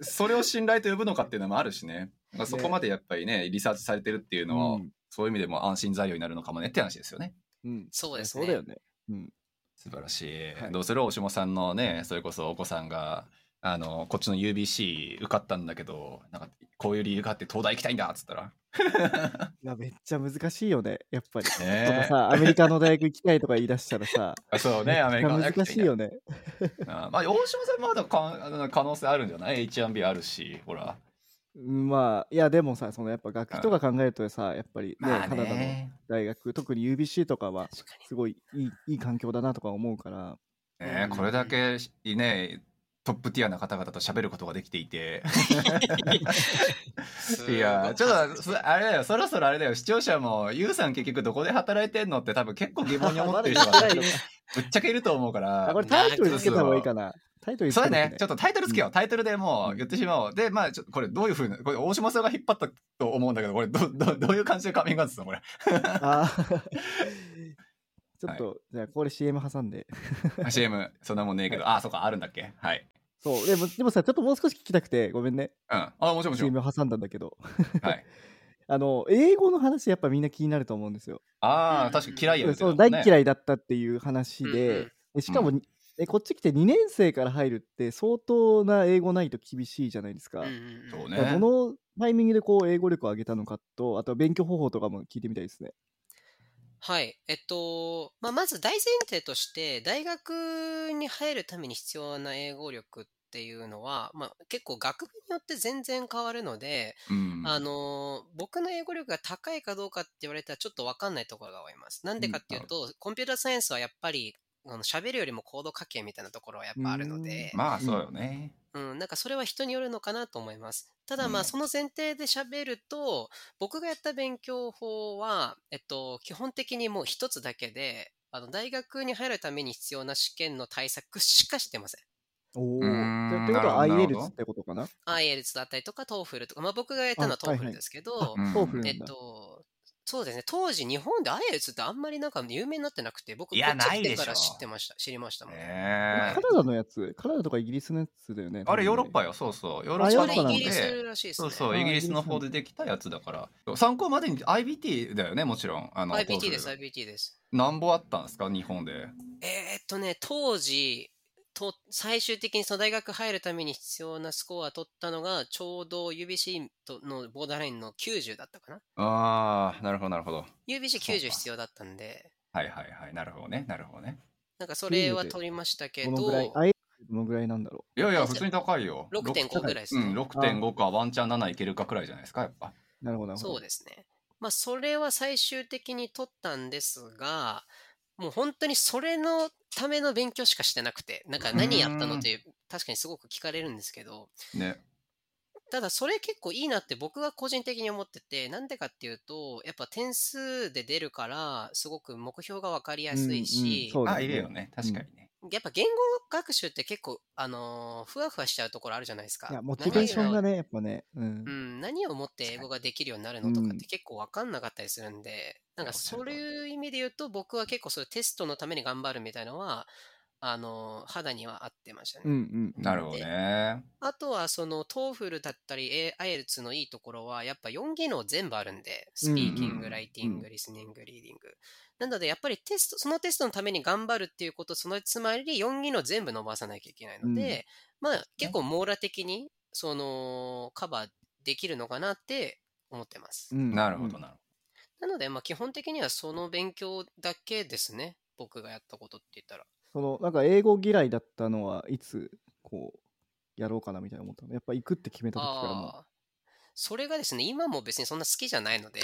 A: それを信頼と呼ぶのかっていうのもあるしね。まあそこまでやっぱりねリサーチされてるっていうのは、
B: うん。
A: そういう意味でも安心材料になるのかもねって話ですよね。
B: うん。
C: そうですね。
B: そうだよね。うん
A: 素晴らしい、
B: はい。
A: どうする大下さんのねそれこそお子さんがあのこっちの UBC 受かったんだけどなんかこういう理由があって東大行きたいんだっつったら。
B: いやめっちゃ難しいよねやっぱり。
A: ね。
B: とかさアメリカの大学行きたいとか言い出したらさ
A: あそうねアメリカの
B: めっちゃ難しいよね。
A: あまあ大島さんまだか可能性あるんじゃない ?H1B あるしほら。
B: うんまあいやでもさそのやっぱ学費とか考えるとさやっぱりね,、
A: まあ
B: カナダの
A: ね
B: 大学特に UBC とかは。すごいいいいい環境だなとか思うから。
A: ねこれだけねトップティアな方々と喋ることができていて。いやちょっとそあれだよ。そろそろあれだよ。視聴者もユウさん結局どこで働いてんのって多分結構疑問に思ってる人が ぶっちゃけいると思うから。
B: あこれタイトルつけた方がいいかなタイトルつ
A: そうだね。ちょっとタイトルつけよう、タイトルでも
B: う
A: うん言ってしまおう。でまあちょこれどういうふうなこれ大島さんが引っ張ったと思うんだけどこれどどどういう感じでカミングアウトするのこれ？
B: あー。ちょっと、じゃあこれ CM 挟んで。
A: CM そんなもんねえけど、あそうかあるんだっけ？はい。
B: そう。でもでもさちょっともう少し聞きたくてごめんね。
A: うん。あもちろんもちろん。
B: CM 挟んだんだけど。
A: はい。
B: あの英語の話やっぱみんな気になると思うんですよ。
A: ああ確かに嫌いや
B: そう大嫌いだったっていう話
C: うん
B: で,、
C: うん。
B: でしかも、えこっち来て2年生から入るって相当な英語ないと厳しいじゃないですか。
A: そうね
B: どのタイミングでこう英語力を上げたのかとあとは勉強方法とかも聞いてみたいですね。
C: はい。えっと、まあ、まず大前提として、大学に入るために必要な英語力っていうのは、まあ、結構学部によって全然変わるので、
A: うん
C: あの、僕の英語力が高いかどうかって言われたらちょっとわかんないところが多います。なんでかっていうと、コンピューターサイエンスはやっぱり、あの喋るよりもコード書けみたいなところはやっぱあるので、
A: まあそうよね、
C: うん、なんかそれは人によるのかなと思います。ただま
A: うん。
C: あその前提で喋ると、僕がやった勉強法は、えっと、基本的にもう一つだけで、あの大学に入るために必要な試験の対策しかしてません。
B: おお。
A: うーん。
B: ってことは IELTS ってことかな
C: ？IELTS だったりとか TOEFL とか、まあ僕がやったのは TOEFL ですけど、
A: うん
B: TOEFL な
C: えっ。と、そうですね、当時日本で IELTS ってあんまりなんか有名になってなくて、僕
A: いや
C: こっち来
A: ないでしょ
C: てから知ってました、知りましたもん。
A: ね
B: カナダのやつカナダとかイギリスのやつだよね。
A: あれヨーロッパ
B: よ。
A: よそうそうヨーロ
B: あ
A: ッパの
C: イギリスらしいですね。
A: そうそう
B: あ
A: イギリスの方でできたやつだから参考までに IBT だよねもちろんあの
C: IBT です、IBT です。
A: 何本あったんですか日本で
C: えーっとね、当時、と最終的にその大学入るために必要なスコア取ったのが、ちょうど UBC とのボーダーラインの90だったかな。
A: ああなるほどなるほど
C: UBC90
A: そうか
C: 必要だったんで、
A: はいはいはい。なるほどね。なるほどね。
C: なんかそれは取りましたけど、
B: どのぐらい、あえてどのぐらいなんだろ
A: いやいや、普通に高いよ。
C: 6.5ぐらいですね
A: うん、6.5かワンチャン7いけるかくらいじゃないですか、やっぱ。
B: う。なるほど、なるほど。
C: そうですね。まあ、それは最終的に取ったんですが、もう本当にそれのための勉強しかしてなくて、なんか何やったのって確かにすごく聞かれるんですけど、
A: ね。
C: ただそれ結構いいなって僕は個人的に思ってて、なんでかっていうと、やっぱ点数で出るから、すごく目標が分かりやすいし、
B: うんうんそう
A: あ、いるよね。確かにね。
C: やっぱ言語学習って結構、あのーふわふわしちゃうところあるじゃないですか。
B: いや、モチベーションが
C: ね。
B: ね、やっぱね、うん
C: う。ん、何をもって英語ができるようになるのとかって結構分かんなかったりするんで、なんかそういう意味で言うと、僕は結構そういうテストのために頑張るみたいなのは、あのー肌には合ってましたね。
B: うんうんうん。
A: なるほどね。
C: あとは、その、 TOEFL だったり、A- IELTS のいいところは、やっぱ4技能全部あるんで、スピーキング、
A: うんうん
C: ライティング、リスニング、リーディング。なので、やっぱりテスト、そのテストのために頑張るっていうこと、そのつまり4技能全部伸ばさなきゃいけないので、まあ、結構網羅的に、その、カバーできるのかなって思ってます。
B: うん
A: なるほどなる
C: なので、まあ、基本的にはその勉強だけですね。僕がやったことって言ったら。
B: その、なんか英語嫌いだったのはいつ、こう、やろうかなみたいな思ったの？やっぱ行くって決めた時からも。
C: それがですね、今も別にそんな好きじゃないので、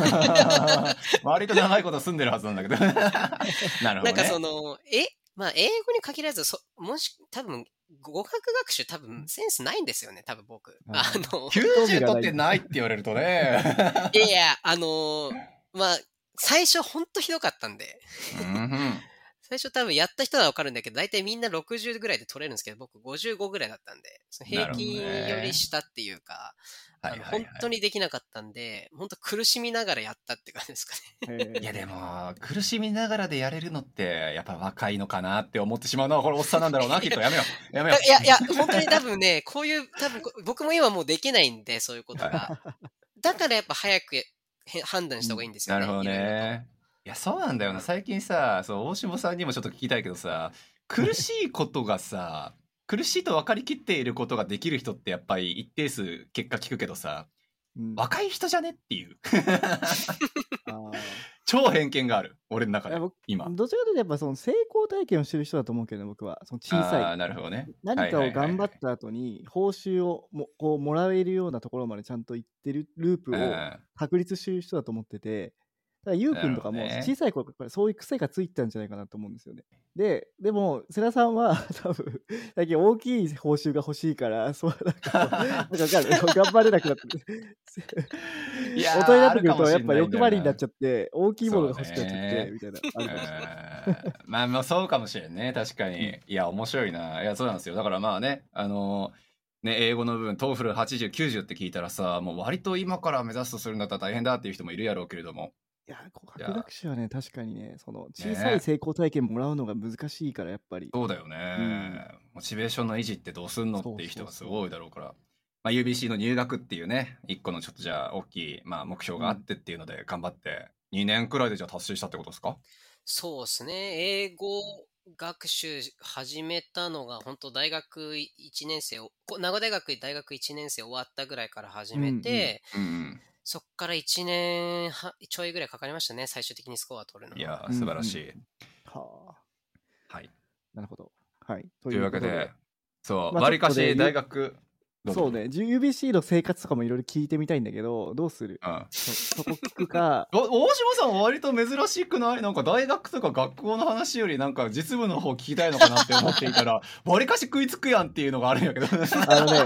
A: 割と長いこと住んでるはずなんだけど。なるほど、ね。
C: なんかその、え、まあ、英語に限らず、そもし、多分、語学学習多分センスないんですよね、多分僕。
B: あ
C: あの、
A: 90取ってないって言われるとね。
C: いやいや、あのーまあ、最初ほんとひどかったんで、
A: うん
C: 最初多分やった人はわかるんだけど、大体みんな60ぐらいで取れるんですけど、僕55ぐらいだったんで、その平均より下っていうか、
A: はいはいはい
C: あの本当にできなかったんで、本当苦しみながらやったって感じですかね。
A: いやでも、苦しみながらでやれるのって、やっぱ若いのかなって思ってしまうのは、これおっさんなんだろうな、きっと。やめよう。やめよう。
C: いやいや、本当に多分ね、こういう、多分こ僕も今もうできないんで、そういうことが。だからやっぱ早くへ判断した方がいいんですよね。
A: なるほど。ね。いや、そうなんだよな。最近さ、そう、大下さんにもちょっと聞きたいけどさ、苦しいことがさ、苦しいと分かりきっていることができる人ってやっぱり一定数結果聞くけどさ、
B: うん
A: 若い人じゃねっていう。超偏見がある。俺の中で今。
B: どちらかというとやっぱその成功体験をしてる人だと思うけどね僕はその小さい
A: なるほどね。
B: 何かを頑張った後に報酬をもこうもらえるようなところまでちゃんと行ってるループを
A: うん
B: 確立してる人だと思っててだからゆうくんとかも小さい頃からそういう癖がついてたんじゃないかなと思うんですよね。ででも世良さんは 多分最近大きい報酬が欲しいから そうなんかなんか 頑張れなくなって。
A: いやー
B: 大人になってくるとやっぱ欲張りになっちゃって大きいものが欲しくなっちゃってみたいな。
A: まあまあそうかもしれんね。確かに、いや面白いな。いやそうなんですよ。だからまあねあのね英語の部分 TOEFL 8090って聞いたらさもう割と今から目指すとするんだったら大変だっていう人もいるやろうけれども
B: いや。学学習はね確かにねその小さい成功体験もらうのが難しいからやっぱり。
A: そうだよね、モチベーションの維持ってどうすんのっていう人がすごい多いだろうから。まあ、UBC の入学っていうね一個のちょっとじゃあ大きい、まあ、目標があってっていうので頑張って2年くらいでじゃあ達成したってことですか？
C: そうですね。英語学習始めたのが、本当大学1年生名古屋大学大学1年生終わったぐらいから始めて、
B: うんうん
A: うんうん
C: そっから1年はちょいぐらいかかりましたね。最終的にスコア取るの
A: い
C: は。
A: や素晴らしい、
B: はあ。
A: はい。
B: なるほど。はい。と
A: というわけでそう
B: まあ
A: わりかし大学
B: そうね。UBC の生活とかもいろいろ聞いてみたいんだけどどうする？
A: うん。
B: そそこ聞くか。
A: お大島さんは割と珍しくない？なんか大学とか学校の話よりなんか実務の方聞きたいのかなって思っていたらわりかし食いつくやんっていうのがあるんやけど。
B: あのね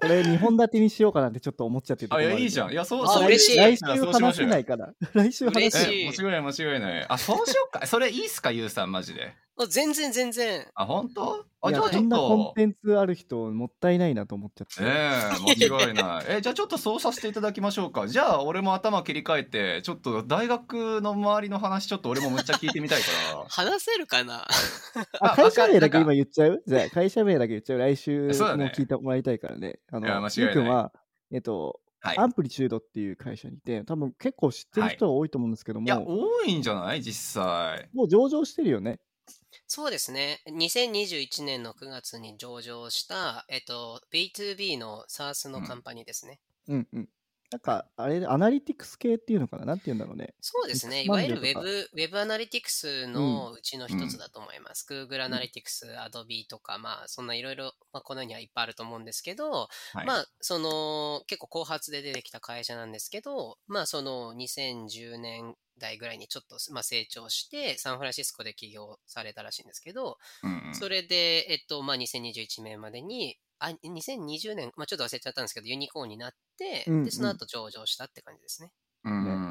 B: これ2本立てにしようかなってちょっと思っちゃってるところもあ
A: いやいいじゃん。いやそう
C: あ
A: そう。
C: 嬉しい。
B: 来
A: じゃあ
B: 週話せないから。来週話せない。
A: え間違いない間違いない。あそうしよっか。それいいっすかゆうさんマジで。
C: あ全然全然。
A: あ本当？あ
B: い
A: じゃあちょっ
B: やこんなコン
A: と
B: テンツある人もったいないなと思っちゃって、
A: ええ 間違いない。え、じゃあちょっとそうさせていただきましょうか。じゃあ俺も頭切り替えて、ちょっと大学の周りの話ちょっと俺もむっちゃ聞いてみたいから。
C: 話せるかな？
B: あ
A: あ
B: 会社名だけ今言っちゃう？じゃあ会社名だけ言っちゃう？来週も聞いてもらいたいからね。あ
A: いや間
B: の
A: 違いない。
B: ゆうくんはえっと
A: はい。
B: アンプリチュードっていう会社にいて多分結構知ってる人が多いと思うんですけども、
A: いや、多いんじゃない？実際。
B: もう上場してるよね
C: そうですね。2021年の9月に上場した、えっと、B2B の SARS のカンパニーですね。
B: うんうんなんか、あれ、アナリティクス系っていうのかななんて言うんだろうね。
C: そうですね。いわゆるウ
B: スマンデーとか
C: ェブ、ウェブアナリティクスのうちの一つだと思います。Google アナリティクス、Adobe とか、まあ、そんないろいろ、まあ、この世にはいっぱいあると思うんですけど、
A: はい。
C: まあ、その、結構後発で出てきた会社なんですけど、まあ、その2010年代ぐらいにちょっと、まあ、成長して、サンフランシスコで起業されたらしいんですけど、
A: うんうん
C: それで、えっと、まあ、2021年までに、あ、2020年、まあ、ちょっと忘れちゃったんですけど、ユニコーンになって、で、その後上場したって感じですね。
A: うんなん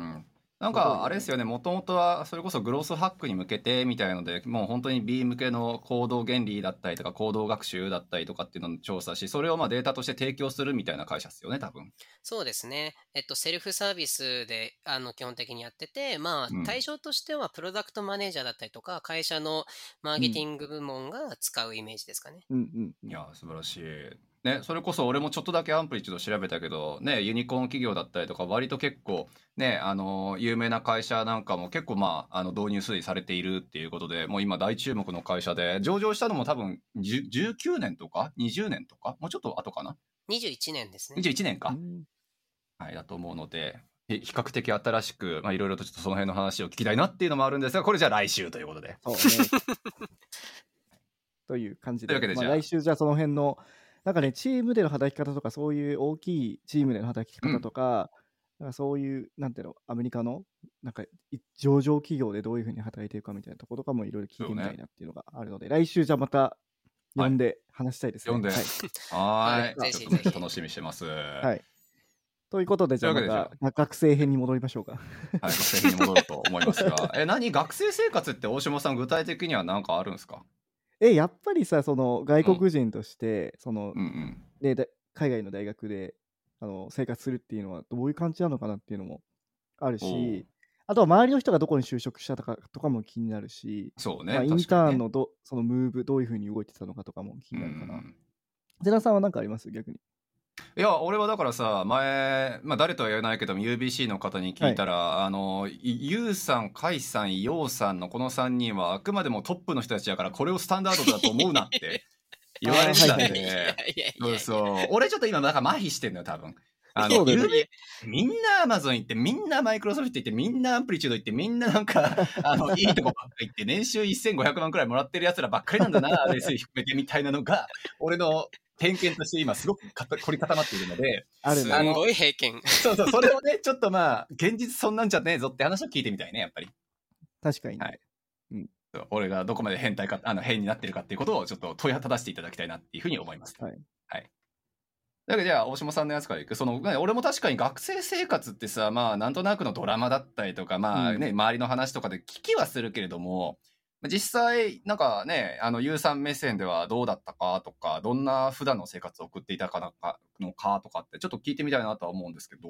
B: すごいよね
A: かあれですよね、もともとはそれこそグロースハックに向けてみたいので、もう本当に B 向けの行動原理だったりとか行動学習だったりとかっていうのを調査し、それをまあデータとして提供するみたいな会社ですよね、多分。
C: そうですね。えっと、セルフサービスで、あの、基本的にやってて、ま
A: うん
C: あ、対象としては、プロダクトマネージャーだったりとか、会社のマーケティング部門が使うイメージですかね。
B: うんうんうん。
A: いや、素晴らしい。ね、それこそ俺もちょっとだけアンプリチュード調べたけど、ね、ユニコーン企業だったりとか、割と結構、ね、あの、有名な会社なんかも結構まあ、あの、導入推移されているっていうことで、もう今大注目の会社で、上場したのも多分10 19年とか20年とか、もうちょっと後かな
C: ？21年ですね。
A: 21年か。
B: うん
A: はい、だと思うので、ひ比較的新しく、まあ、いろいろとちょっとその辺の話を聞きたいなっていうのもあるんですが、これじゃあ来週ということで。
B: そうね。という感じで、まあ、
A: というわけでじゃあ
B: 来週じゃあその辺の、なんかね、チームでの働き方とか、そういう大きいチームでの働き方とか、なんかそういう、なんていうの、アメリカの、なんか、い上場企業でどういうふうに働いてるかみたいなところとかもいろいろ聞いてみたいなっていうのがあるので、来週じゃあまた呼んで話したいですね。
A: 呼んで
B: はい。
A: ちょっと楽しみにしてます。は。
B: はいい。ということで、じゃあまた学生編に戻りましょうか。
A: 学生に戻ると思いますが。え、何学生生活って大島さん具体的には何かあるんですか？
B: え、やっぱりさ、その外国人として、その
A: うんうん。
B: でだ海外の大学であの生活するっていうのはどういう感じなのかなっていうのもあるし、あとは周りの人がどこに就職したとかとかも気になるし、
A: そうね。
B: まあ、インターンのどそのムーブどういうふうに動いてたのかとかも気になるかな。
A: うん
B: ゼナさんは何かあります？逆に。
A: いや、俺はだからさ、前、まあ誰とは言えないけども、UBC の方に聞いたら、あの、いユウさん、カイさん、ヨウさんのこの3人はあくまでもトップの人たちだから、これをスタンダードだと思うなって 言われてたんで、そうそう。俺ちょっと今、なんか麻痺してんのよ、多分。あの、
B: ね
A: みんなアマゾン行って、みんなマイクロソフト行って、みんなアンプリチュード行って、みんななんか、あの、いいとこばっか行って、年収1500万くらいもらってる奴らばっかりなんだな、RSE 含めてみたいなのが、俺の偏見として今すごくかた凝り固まっているので、
B: ある
C: す
B: ね。
C: ごい偏見。
A: そうそう、それをね、ちょっとまあ、現実そんなんじゃねえぞって話を聞いてみたいね、やっぱり。
B: 確かにね。
A: はいそう俺がどこまで変態か、あの、変になってるかっていうことをちょっと問いただしていただきたいなっていうふうに思います。
B: はい。
A: はい。だけどじゃあ、大島さんのやつからいく。その、ね俺も確かに学生生活ってさ、まあ、なんとなくのドラマだったりとか、まあね、周りの話とかで聞きはするけれども、実際、なんかね、あの、有さん目線ではどうだったかとか、どんな普段の生活を送っていたかのかとかって、ちょっと聞いてみたいなとは思うんですけど、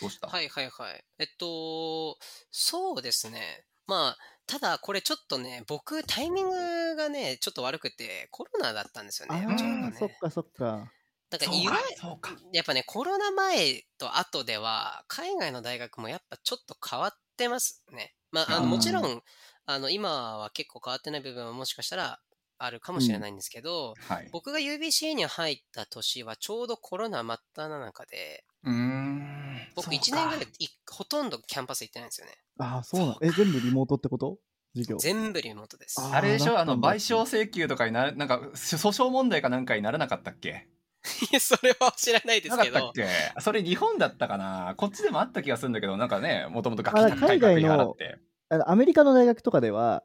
A: どうした？
C: はいはいはい。えっと、そうですね。まあ、ただこれちょっとね、僕タイミングがね、ちょっと悪くて、コロナだったんですよ
B: あ
C: ね。ちょうど
B: あ、
C: ね
B: そっかそっか。
C: だから
A: そうか
C: いわゆ
A: そうか。
C: やっぱね、コロナ前と後では、海外の大学もやっぱちょっと変わってますね。まあ、あの
A: うん
C: もちろん、あの、今は結構変わってない部分はもしかしたらあるかもしれないんですけど、
A: はい。
C: 僕が UBC に入った年はちょうどコロナ真っ只中で、
A: うーん。
C: 僕
A: そうか
C: 1年ぐらいいほとんどキャンパス行ってないんですよね。
B: ああ、そうなの。え、全部リモートってこと？授業。
C: 全部リモートです。
B: あ
A: あれでしょ？あの、賠償請求とかになる、なんか、訴訟問題かなんかにならなかったっけ？
C: いや、それは知らないですけど
A: なかったっ。け？それ日本だったかなこっちでもあった気がするんだけど、なんかね、もともと学
B: あ
A: 費高い学費
B: 海外の
A: 払って。
B: あのアメリカの大学とかでは、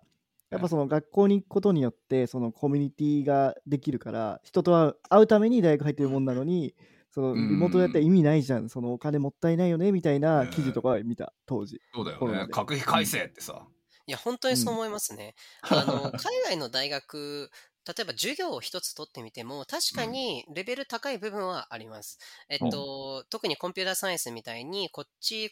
B: やっぱその学校に行くことによって、そのコミュニティができるから、人と会う会うために大学入ってるもんなのに、その
A: うん
B: リモートでやったら意味ないじゃん、そのお金もったいないよねみたいな記事とかは見た、当時。
A: そうだよね。学費改正ってさ。
C: いや、本当にそう思いますね。あの、海外の大学、例えば授業を一つ取ってみても、確かにレベル高い部分はあります。えっと、特にコンピューターサイエンスみたいに、こっち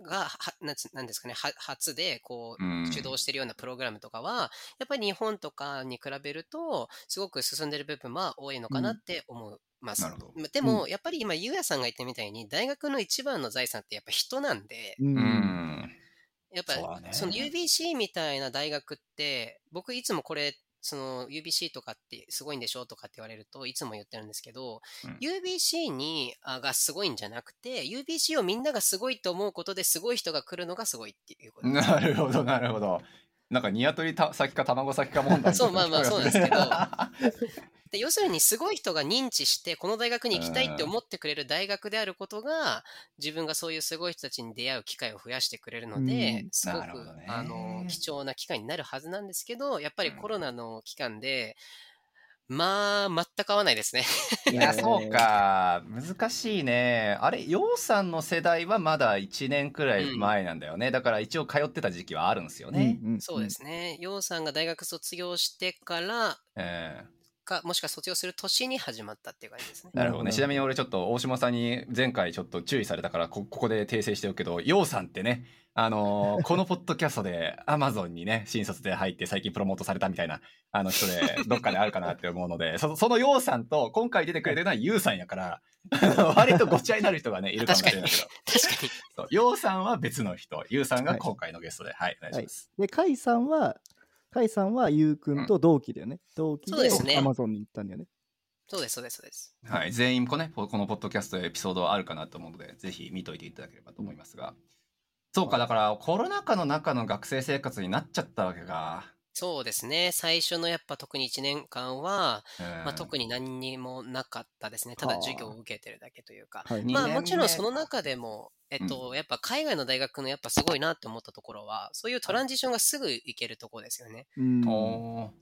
C: が、はなんつなんですかね、は初で、こう、
A: うん。
C: 主導してるようなプログラムとかは、やっぱり日本とかに比べると、すごく進んでる部分は多いのかなって思います。
A: なるほ
C: でも、やっぱり今、ゆうやさんが言ったみたいに、大学の一番の財産ってやっぱ人なんで、
B: うん。
A: うん。
C: やっぱ
A: そ
C: の UBC みたいな大学って、僕いつもこれ、その UBC とかってすごいんでしょ？とかって言われるといつも言ってるんですけど、
A: うん
C: UBC にあがすごいんじゃなくて UBC をみんながすごいと思うことですごい人が来るのがすごいっていうことです。
A: なるほど、なるほど。なんか、ニワトリた先か卵先か問題
C: そうまあまあそうなんですけど
A: は
C: で要するにすごい人が認知してこの大学に行きたいって思ってくれる大学であることが自分がそういうすごい人たちに出会う機会を増やしてくれるので、
B: うん
C: すごく
A: ね
C: あの貴重な機会になるはずなんですけどやっぱりコロナの期間で、まあ全く合わないですね。
A: いや、そうか。難しいね。あれ、ヨウさんの世代はまだ1年くらい前なんだよね。だから一応通ってた時期はあるんですよね。
B: うんうん
C: そうですね。ヨウさんが大学卒業してから
A: ええ
C: か、もしくは卒業する年に始まったっていう感じですね。
A: なるほどね。ちなみに俺ちょっと大島さんに前回ちょっと注意されたからこここで訂正しておくけど、ヨウさんってね、あのー このポッドキャストで Amazon にね、新卒で入って最近プロモートされたみたいなあの人でどっかであるかなって思うので、そそのヨウさんと今回出てくれてるのはユウさんやから、あ の割とごちゃになる人がね、いるかもしれないけど、
C: 確かに。
A: そうさんは別の人、ユウさんが今回のゲストで、はい、お願いします。
B: で、カイさんは、カイさんはゆうくんと同期だよね。同期で
C: そうですね
B: アマゾンに行ったんだよね。
C: そうです、そうです、そうです。
A: はい、全員こね、このポッドキャストエピソードあるかなと思うので、ぜひ見といていただければと思いますが。そうか、だからコロナ禍の中の学生生活になっちゃったわけか。
C: そうですね。最初のやっぱ特に1年間は、
A: うん
C: まあ、特に何にもなかったですね。ただ
B: はあ
C: 授業を受けてるだけというか。
B: はい。
C: まあもちろんその中でも、えっと、やっぱ海外の大学のやっぱすごいなって思ったところは、そういうトランジションがすぐ行けるところですよね。
B: うん。
C: な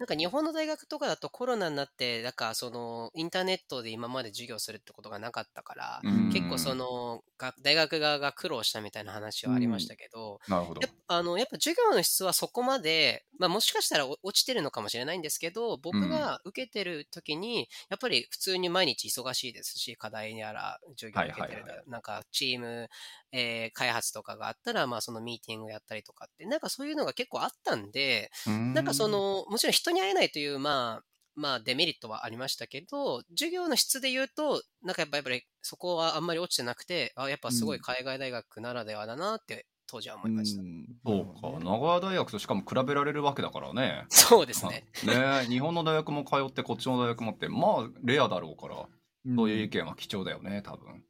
C: んか日本の大学とかだとコロナになって、なんかそのインターネットで今まで授業するってことがなかったから、
A: うん
C: 結構そのが大学側が苦労したみたいな話はありましたけど、
A: なるほど。
C: やっ。ぱあのやっぱ授業の質はそこまで、まあ、もしかしたらお落ちてるのかもしれないんですけど、僕が受けてる時に、やっぱり普通に毎日忙しいですし、課題やら授業を受けてる、
A: はい。はいは
C: なんかチーム、えー開発とかがあったら、まあそのミーティングやったりとかって、なんかそういうのが結構あったんで、
A: な
C: なんかそ、の、もちろん人に会えないという、まあ、まあデメリットはありましたけど、授業の質で言うと、なんかやっぱやっぱりそこはあんまり落ちてなくて、あやっぱすごい海外大学ならではだなって当時は思いました。
B: うん
A: そうか、名古屋大学としかも比べられるわけだからね。
C: そうですね。
A: ね日本の大学も通ってこっちの大学もって、まあ、レアだろうから、
B: うん
A: そういう意見は貴重だよね、多分。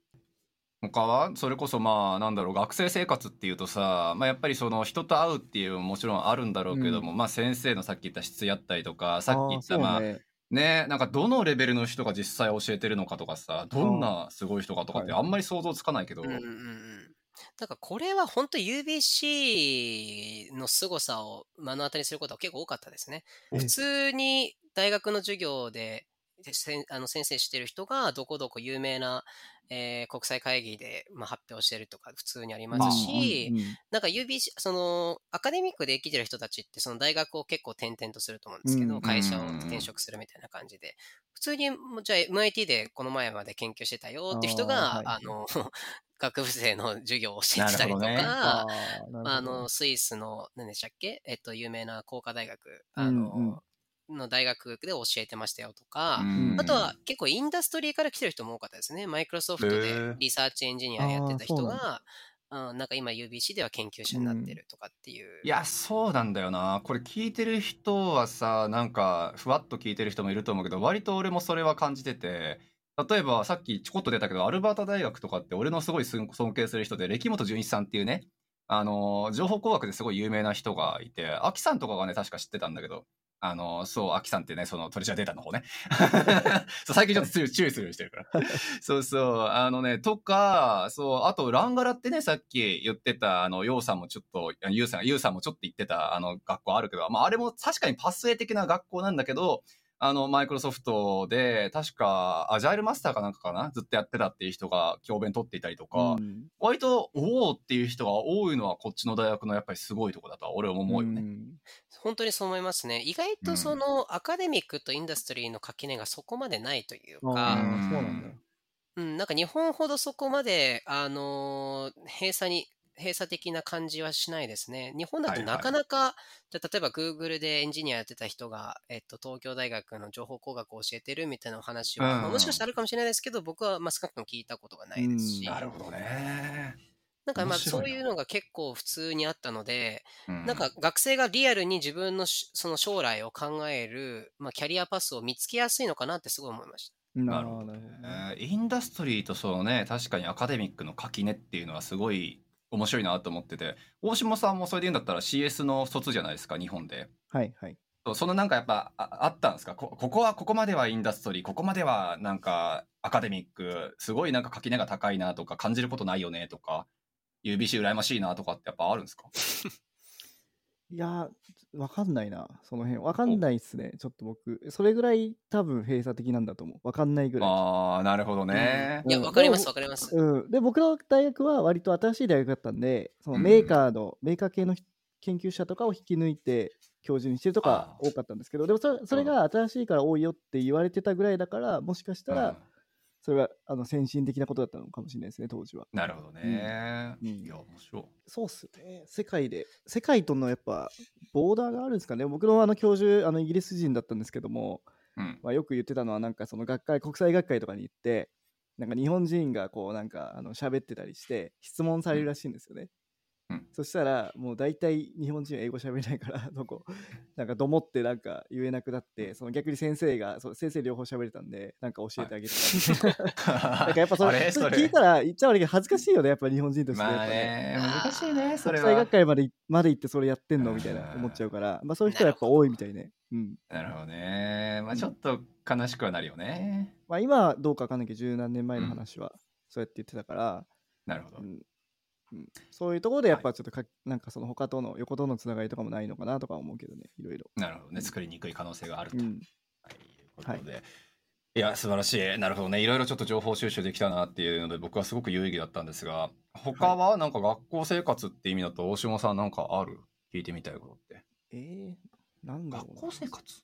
A: 他はそれこそまあなんだろう学生生活っていうとさ、まあ、やっぱりその人と会うっていうのももちろんあるんだろうけども、まあ先生のさっき言った質やったりとかさっき言ったまあ
B: ね
A: ねなんかどのレベルの人が実際教えてるのかとかさどんなすごい人かとかって
B: はい。
A: あんまり想像つかないけど、
C: うんうんうん。だからこれは本当 UBC の凄さを目の当たりにすることは結構多かったですね。
B: え
C: 普通に大学の授業であの先生してる人がどこどこ有名な、えー国際会議で、まあ、発表してるとか普通にありますし、
B: うんうん。
C: なんか UBC、そのアカデミックで生きてる人たちってその大学を結構転々とすると思うんですけど、
B: うん
C: 会社を転職するみたいな感じで、普通にもうじゃあ MIT でこの前まで研究してたよって人が、あ,、
B: はい。
C: の、学部生の授業を教えてたりとか、
A: ね。
B: あ
C: あ、あの、スイスの、何でしたっけ？えっと、有名な工科大学、あの、
B: うん
C: の大学で教えてましたよとか、
A: うん。
C: あとは結構インダストリーから来てる人も多かったですね。マイクロソフト
A: へ
C: で
A: ー。
C: research engineer やってた人が、うん、なんか今 UBC では研究者になってるとかっていう。
A: いやそうなんだよな。これ聞いてる人はさなんかふわっと聞いてる人もいると思うけど割と俺もそれは感じてて例えばさっきちょこっと出たけどアルバータ大学とかって俺のすごい尊尊敬する人で歴本純一さんっていうねあの情報工学ですごい有名な人がいてアキさんとかがね確か知ってたんだけどあのそうアキさんってねそのトレジャーデータの方ね。そう最近ちょっと 注意するようにしてるから。そうそうあのねとかそうあとランガラってねさっき言ってたあのヨウさんもちょっとあユウさんユウさんもちょっと言ってたあの学校あるけど、まあ、あれも確かにパスウェイ的な学校なんだけどあのマイクロソフトで確かアジャイルマスターかなんかかな？ずっとやってたっていう人が教鞭取っていたりとか、
B: うん。
A: 割とおおっていう人が多いのはこっちの大学のやっぱりすごいとこだとは俺は思うよね。
B: ん。
C: 本当にそう思いますね。意外とそのアカデミックとインダストリーの垣根がそこまでないという
B: あ
C: か、
B: ーそうなんだ。
C: うん、なんか日本ほどそこまで、あのー閉鎖に、閉鎖的な感じはしないですね。日本だと
A: はいはい。
C: なかなか、じゃあ例えば Google でエンジニアやってた人が、えっと、東京大学の情報工学を教えてるみたいなお話は、
A: うん
C: まあもしかしたらあるかもしれないですけど、僕はまあ少なくとも聞いたことがないですし、
A: なるほどね。
C: なんかまあそういうのが結構普通にあったので、
A: うん。
C: なんか学生がリアルに自分のしその将来を考える、まあ、キャリアパスを見つけやすいのかなってすごい思いまし
A: なるほど
B: なるほどね。
A: えーインダストリーとそのね確かにアカデミックの垣根っていうのはすごい面白いなと思ってて大下さんもそれで言うんだったら CS の卒じゃないですか日本で。
B: はいはい。
A: そのなんかやっぱああったんですか？こここはここまではインダストリーここまではなんかアカデミックすごいなんか垣根が高いなとか感じることないよねとか UBC 羨ましいなとかってやっぱあるんですか？
B: いやー、わかんないな、その辺。わかんないっすね、ちょっと僕。それぐらい多分閉鎖的なんだと思う。わかんないぐらい。
A: ああなるほどね
C: た。いや、
B: うん
C: わかります、わかります。
B: うん、で僕の大学は割と新しい大学だったんでその
A: うん
B: メーカーの、メーカー系の研究者とかを引き抜いて教授にしてるとか多かったんですけどでもそれそれが新しいから多いよって言われてたぐらいだからもしかした
A: うん
B: らそれはあの先進的なことだったのかもしれないですね当時は
A: なるほどね。
B: うん
A: いや面白い。
B: そうっすね世界で世界とのやっぱボーダーがあるんですかね僕のあの教授あのイギリス人だったんですけども、
A: うん
B: まあ、よく言ってたのはなんかその学会国際学会とかに行ってなんか日本人がこうなんかあの喋ってたりして質問されるらしいんですよね。
A: うん。
B: そしたらもう大体日本人は英語喋れないから どこなんかどもってなんか言えなくなってその逆に先生がそう先生両方喋れたんでなんか教えてあげてた。りとかなんかやっぱそ
A: あ
B: れ？そ
A: れ。
B: 聞いたら言っちゃ悪いけど恥ずかしいよねやっぱ日本人として
A: まあ
B: ぱね。
A: ね難しいねそれは。
B: 国際学。会までまで行ってそれやってんの？みたい
A: うん。
B: な思っちゃうから。まあそういう人はやっぱ多いみたいね。うん。
A: なるほどね。まあちょっと悲しくはなるよね。
B: まあ、今はどうかわかんないけど十何年前の話はそうやって言ってたから、
A: なるほど。
B: う。んうんそういうところでやっぱちょっとか、なんかその他との横とのつながりとかもないのかなとか思うけどねいろいろ。
A: なるほどね。作りにくい可能性があると。
B: うん
A: はい、いうことで。いや、素晴らしい。なるほどね。いろいろちょっと情報収集できたなっていうので、僕はすごく有意義だったんですが、他はなんか学校生活って意味だと、大島さんなんかある？聞いてみたいことって。
B: えー、なんだろ
A: 学
B: うな
A: 校生活？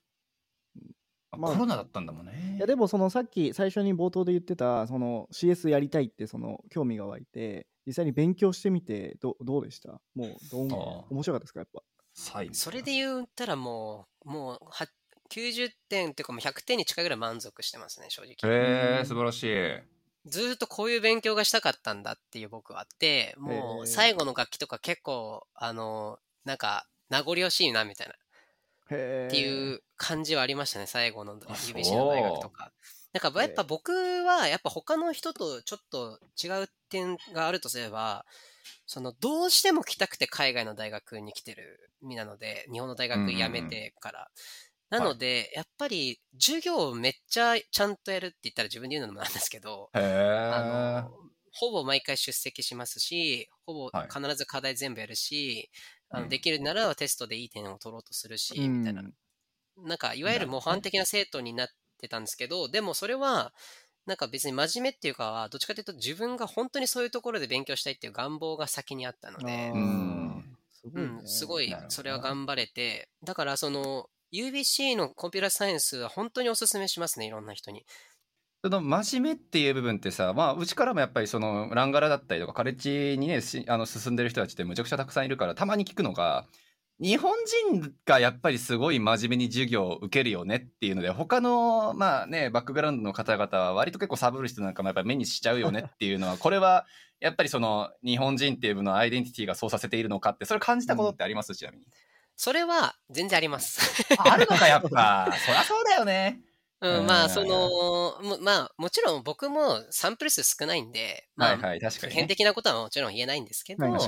A: あ
B: まあ
A: コロナだったんだもんね。
B: いやでもそのさっき最初に冒頭で言ってたその CS やりたいってその興味が湧いて実際に勉強してみてどどうでした？もうどん
A: ああ。
B: 面白かったですか？やっぱ。
A: サイン
C: それで言ったらもう、もうは90点っていうかもう100点に近いぐらい満足してますね、正直。
A: へえ、素晴らしい。
C: ずーっとこういう勉強がしたかったんだっていう僕はあって、もう最後の楽器とか結構、あの、なんか名残惜しいなみたいな。
B: へ
C: っていう感じはありましたね、最後の
A: あ
C: UBC の大学とか。なんかやっぱ僕はやっぱ他の人とちょっと違う点があるとすれば、そのどうしても来たくて海外の大学に来てる身なので、日本の大学辞めてから。なので、やっぱり授業をめっちゃちゃんとやるって言ったら自分で言うのもなんですけど、
A: へ
C: あ
A: え。
C: のほぼ毎回出席しますし、ほぼ
A: はい
C: 必ず課題全部やるし、あ
A: うん
C: のできるならテストでいい点を取ろうとするし、
B: うん
C: みたいな。なんか、いわゆる模範的な生徒になってたんですけど、でもそれは、なんか別に真面目っていうかは、どっちかというと自分が本当にそういうところで勉強したいっていう願望が先にあったので。
A: うん。
B: すごい、
C: それは頑張れて、だからその UBC のコンピューターサイエンスは本当にお勧めしますね、いろんな人に。
A: その真面目っていう部分ってさ、まあ、うちからもやっぱりそのランガラだったりとかカレッジにねしあの進んでる人たちってむちゃくちゃたくさんいるからたまに聞くのが日本人がやっぱりすごい真面目に授業を受けるよねっていうので他のまあねバックグラウンドの方々は割と結構サブる人なんかもやっぱり目にしちゃうよねっていうのはこれはやっぱりその日本人っていうのアイデンティティがそうさせているのかってそれ感じたことってあります、ちなみに。
C: それは全然あります。
A: あるのかやっぱ そりゃそうだよね。
C: うん、
A: うん
C: まあ、その、もまあ、もちろん僕もサンプル数少ないんで、まあ、
A: はいはい確かに、ね。
C: 普遍的なことはもちろん言えないんですけど、やっぱ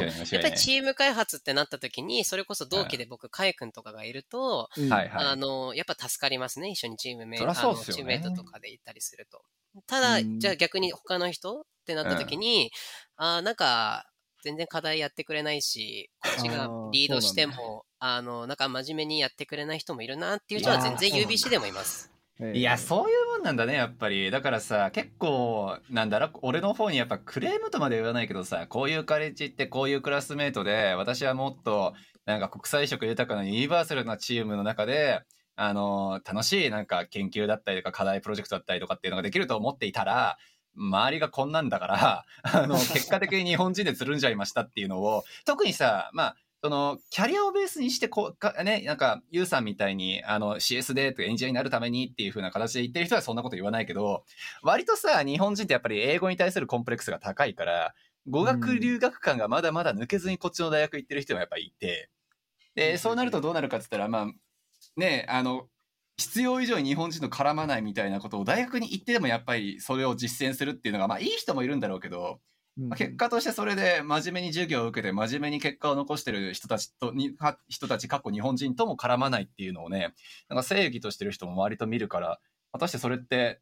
C: りチーム開発ってなった時に、それこそ同期で僕、カイ君とかがいると、
B: うん
A: はいはい。
C: あの、やっぱ助かりますね。一緒にチームメイ
A: そりゃそうっすよね
C: あのチームメイトとかで行ったりすると。ただ、
B: うん
C: じゃあ逆に他の人ってなった時に、あーなんか、全然課題やってくれないし、こっちがリードしても、あの、なんか真面目にやってくれない人もいるなっていう人は全然 UBC でもいます。
A: いや、そういうもんなんだね、やっぱり。だからさ、結構、なんだろう、俺の方にやっぱクレームとまで言わないけどさ、こういうカレッジってこういうクラスメートで、私はもっと、なんか国際色豊かなユニバーサルなチームの中で、あの、楽しいなんか研究だったりとか課題プロジェクトだったりとかっていうのができると思っていたら、周りがこんなんだから、あの、結果的に日本人でつるんじゃいましたっていうのを、特にさ、まあ、その、キャリアをベースにして、こう、かね、なんか、ユウさんみたいに、あの、CS で、とかエンジニアになるためにっていう風な形で言ってる人はそんなこと言わないけど、割とさ、日本人ってやっぱり英語に対するコンプレックスが高いから、語学留学感がまだまだ抜けずにこっちの大学行ってる人もやっぱいて、で、そうなるとどうなるかって言ったら、まあ、ね、あの、必要以上に日本人と絡まないみたいなことを大学に行ってでもやっぱりそれを実践するっていうのが、まあいい人もいるんだろうけど、
B: うん
A: まあ結果としてそれで真面目に授業を受けて真面目に結果を残してる人たちとにか人たち過去日本人とも絡まないっていうのをねなんか正義としてる人も割と見るから果たしてそれって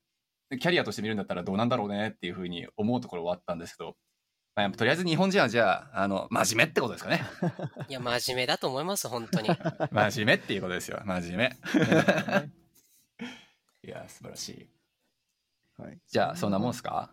A: キャリアとして見るんだったらどうなんだろうねっていうふうに思うところはあったんですけど、まあ、とりあえず日本人はじゃああの真面目ってことですかね。
C: いや、真面目だと思います、本当に。
A: 真面目っていうことですよ。真面目。いや素晴らしい。
B: はい、
A: じゃあそんなもんすか？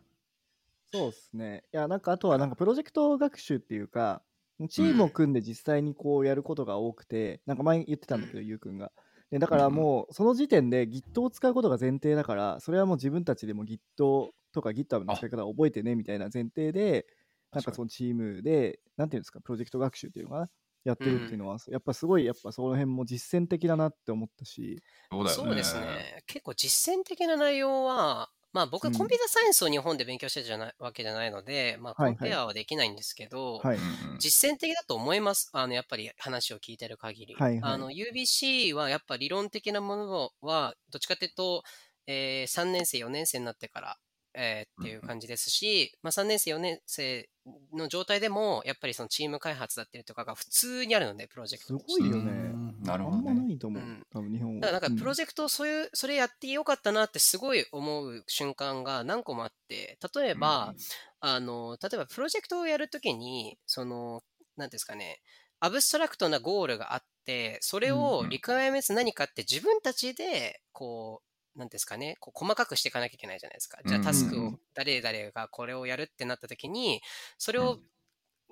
B: そうですね。いや、なんかあとはなんかプロジェクト学習っていうか、チームを組んで実際にこうやることが多くて、なんか前言ってたんだけど、ゆうくんが。でだからもうその時点で Git を使うことが前提だから、それはもう自分たちでも Git とか GitHub の使い方を覚えてねみたいな前提で、なんかそのチームで、なんていうんですか、プロジェクト学習っていうのかな、やってるっていうのは、やっぱすごい、やっぱその辺も実践的だなって思ったし、
A: そうだよね。
C: そうですね。結構実践的な内容は、まあ僕
B: うん
C: はコンピュータサイエンスを日本で勉強してるじゃないわけじゃないので、まあ
B: はいはい。
C: コンペアはできないんですけど、
B: はい。
A: うんうん。
C: 実践的だと思います。あの、やっぱり話を聞いてる限り。
B: はいはい。
C: あの、UBC はやっぱ理論的なものは、どっちかというと、えー3年生、4年生になってから、えーっていう感じですし、まあ3年生、4年生の状態でも、やっぱりそのチーム開発だったりとかが普通にあるので、プロジェクト
B: すごいよね
A: うんなる
B: あんま
A: ほどね
B: ないと思う、
C: うん。
B: 多分日本は。
C: だからなんかプロ
B: ジ
C: ジェクトをそういう、それやってよかったなってすごい思う瞬間が何個もあって、例えば、あの、例えばプロジェクトをやるときに、その、なんですかね、アブストラクトなゴールがあって、それ
A: う
C: を
A: ん。
C: リクエアメント何かって自分たちで、こう、なんですかね、こう細かくしていかなきゃいけないじゃないですか。じゃあ
A: うん
C: タスクを
B: うんうん、
C: 誰々がこれをやるってなったときに、それを
A: うん、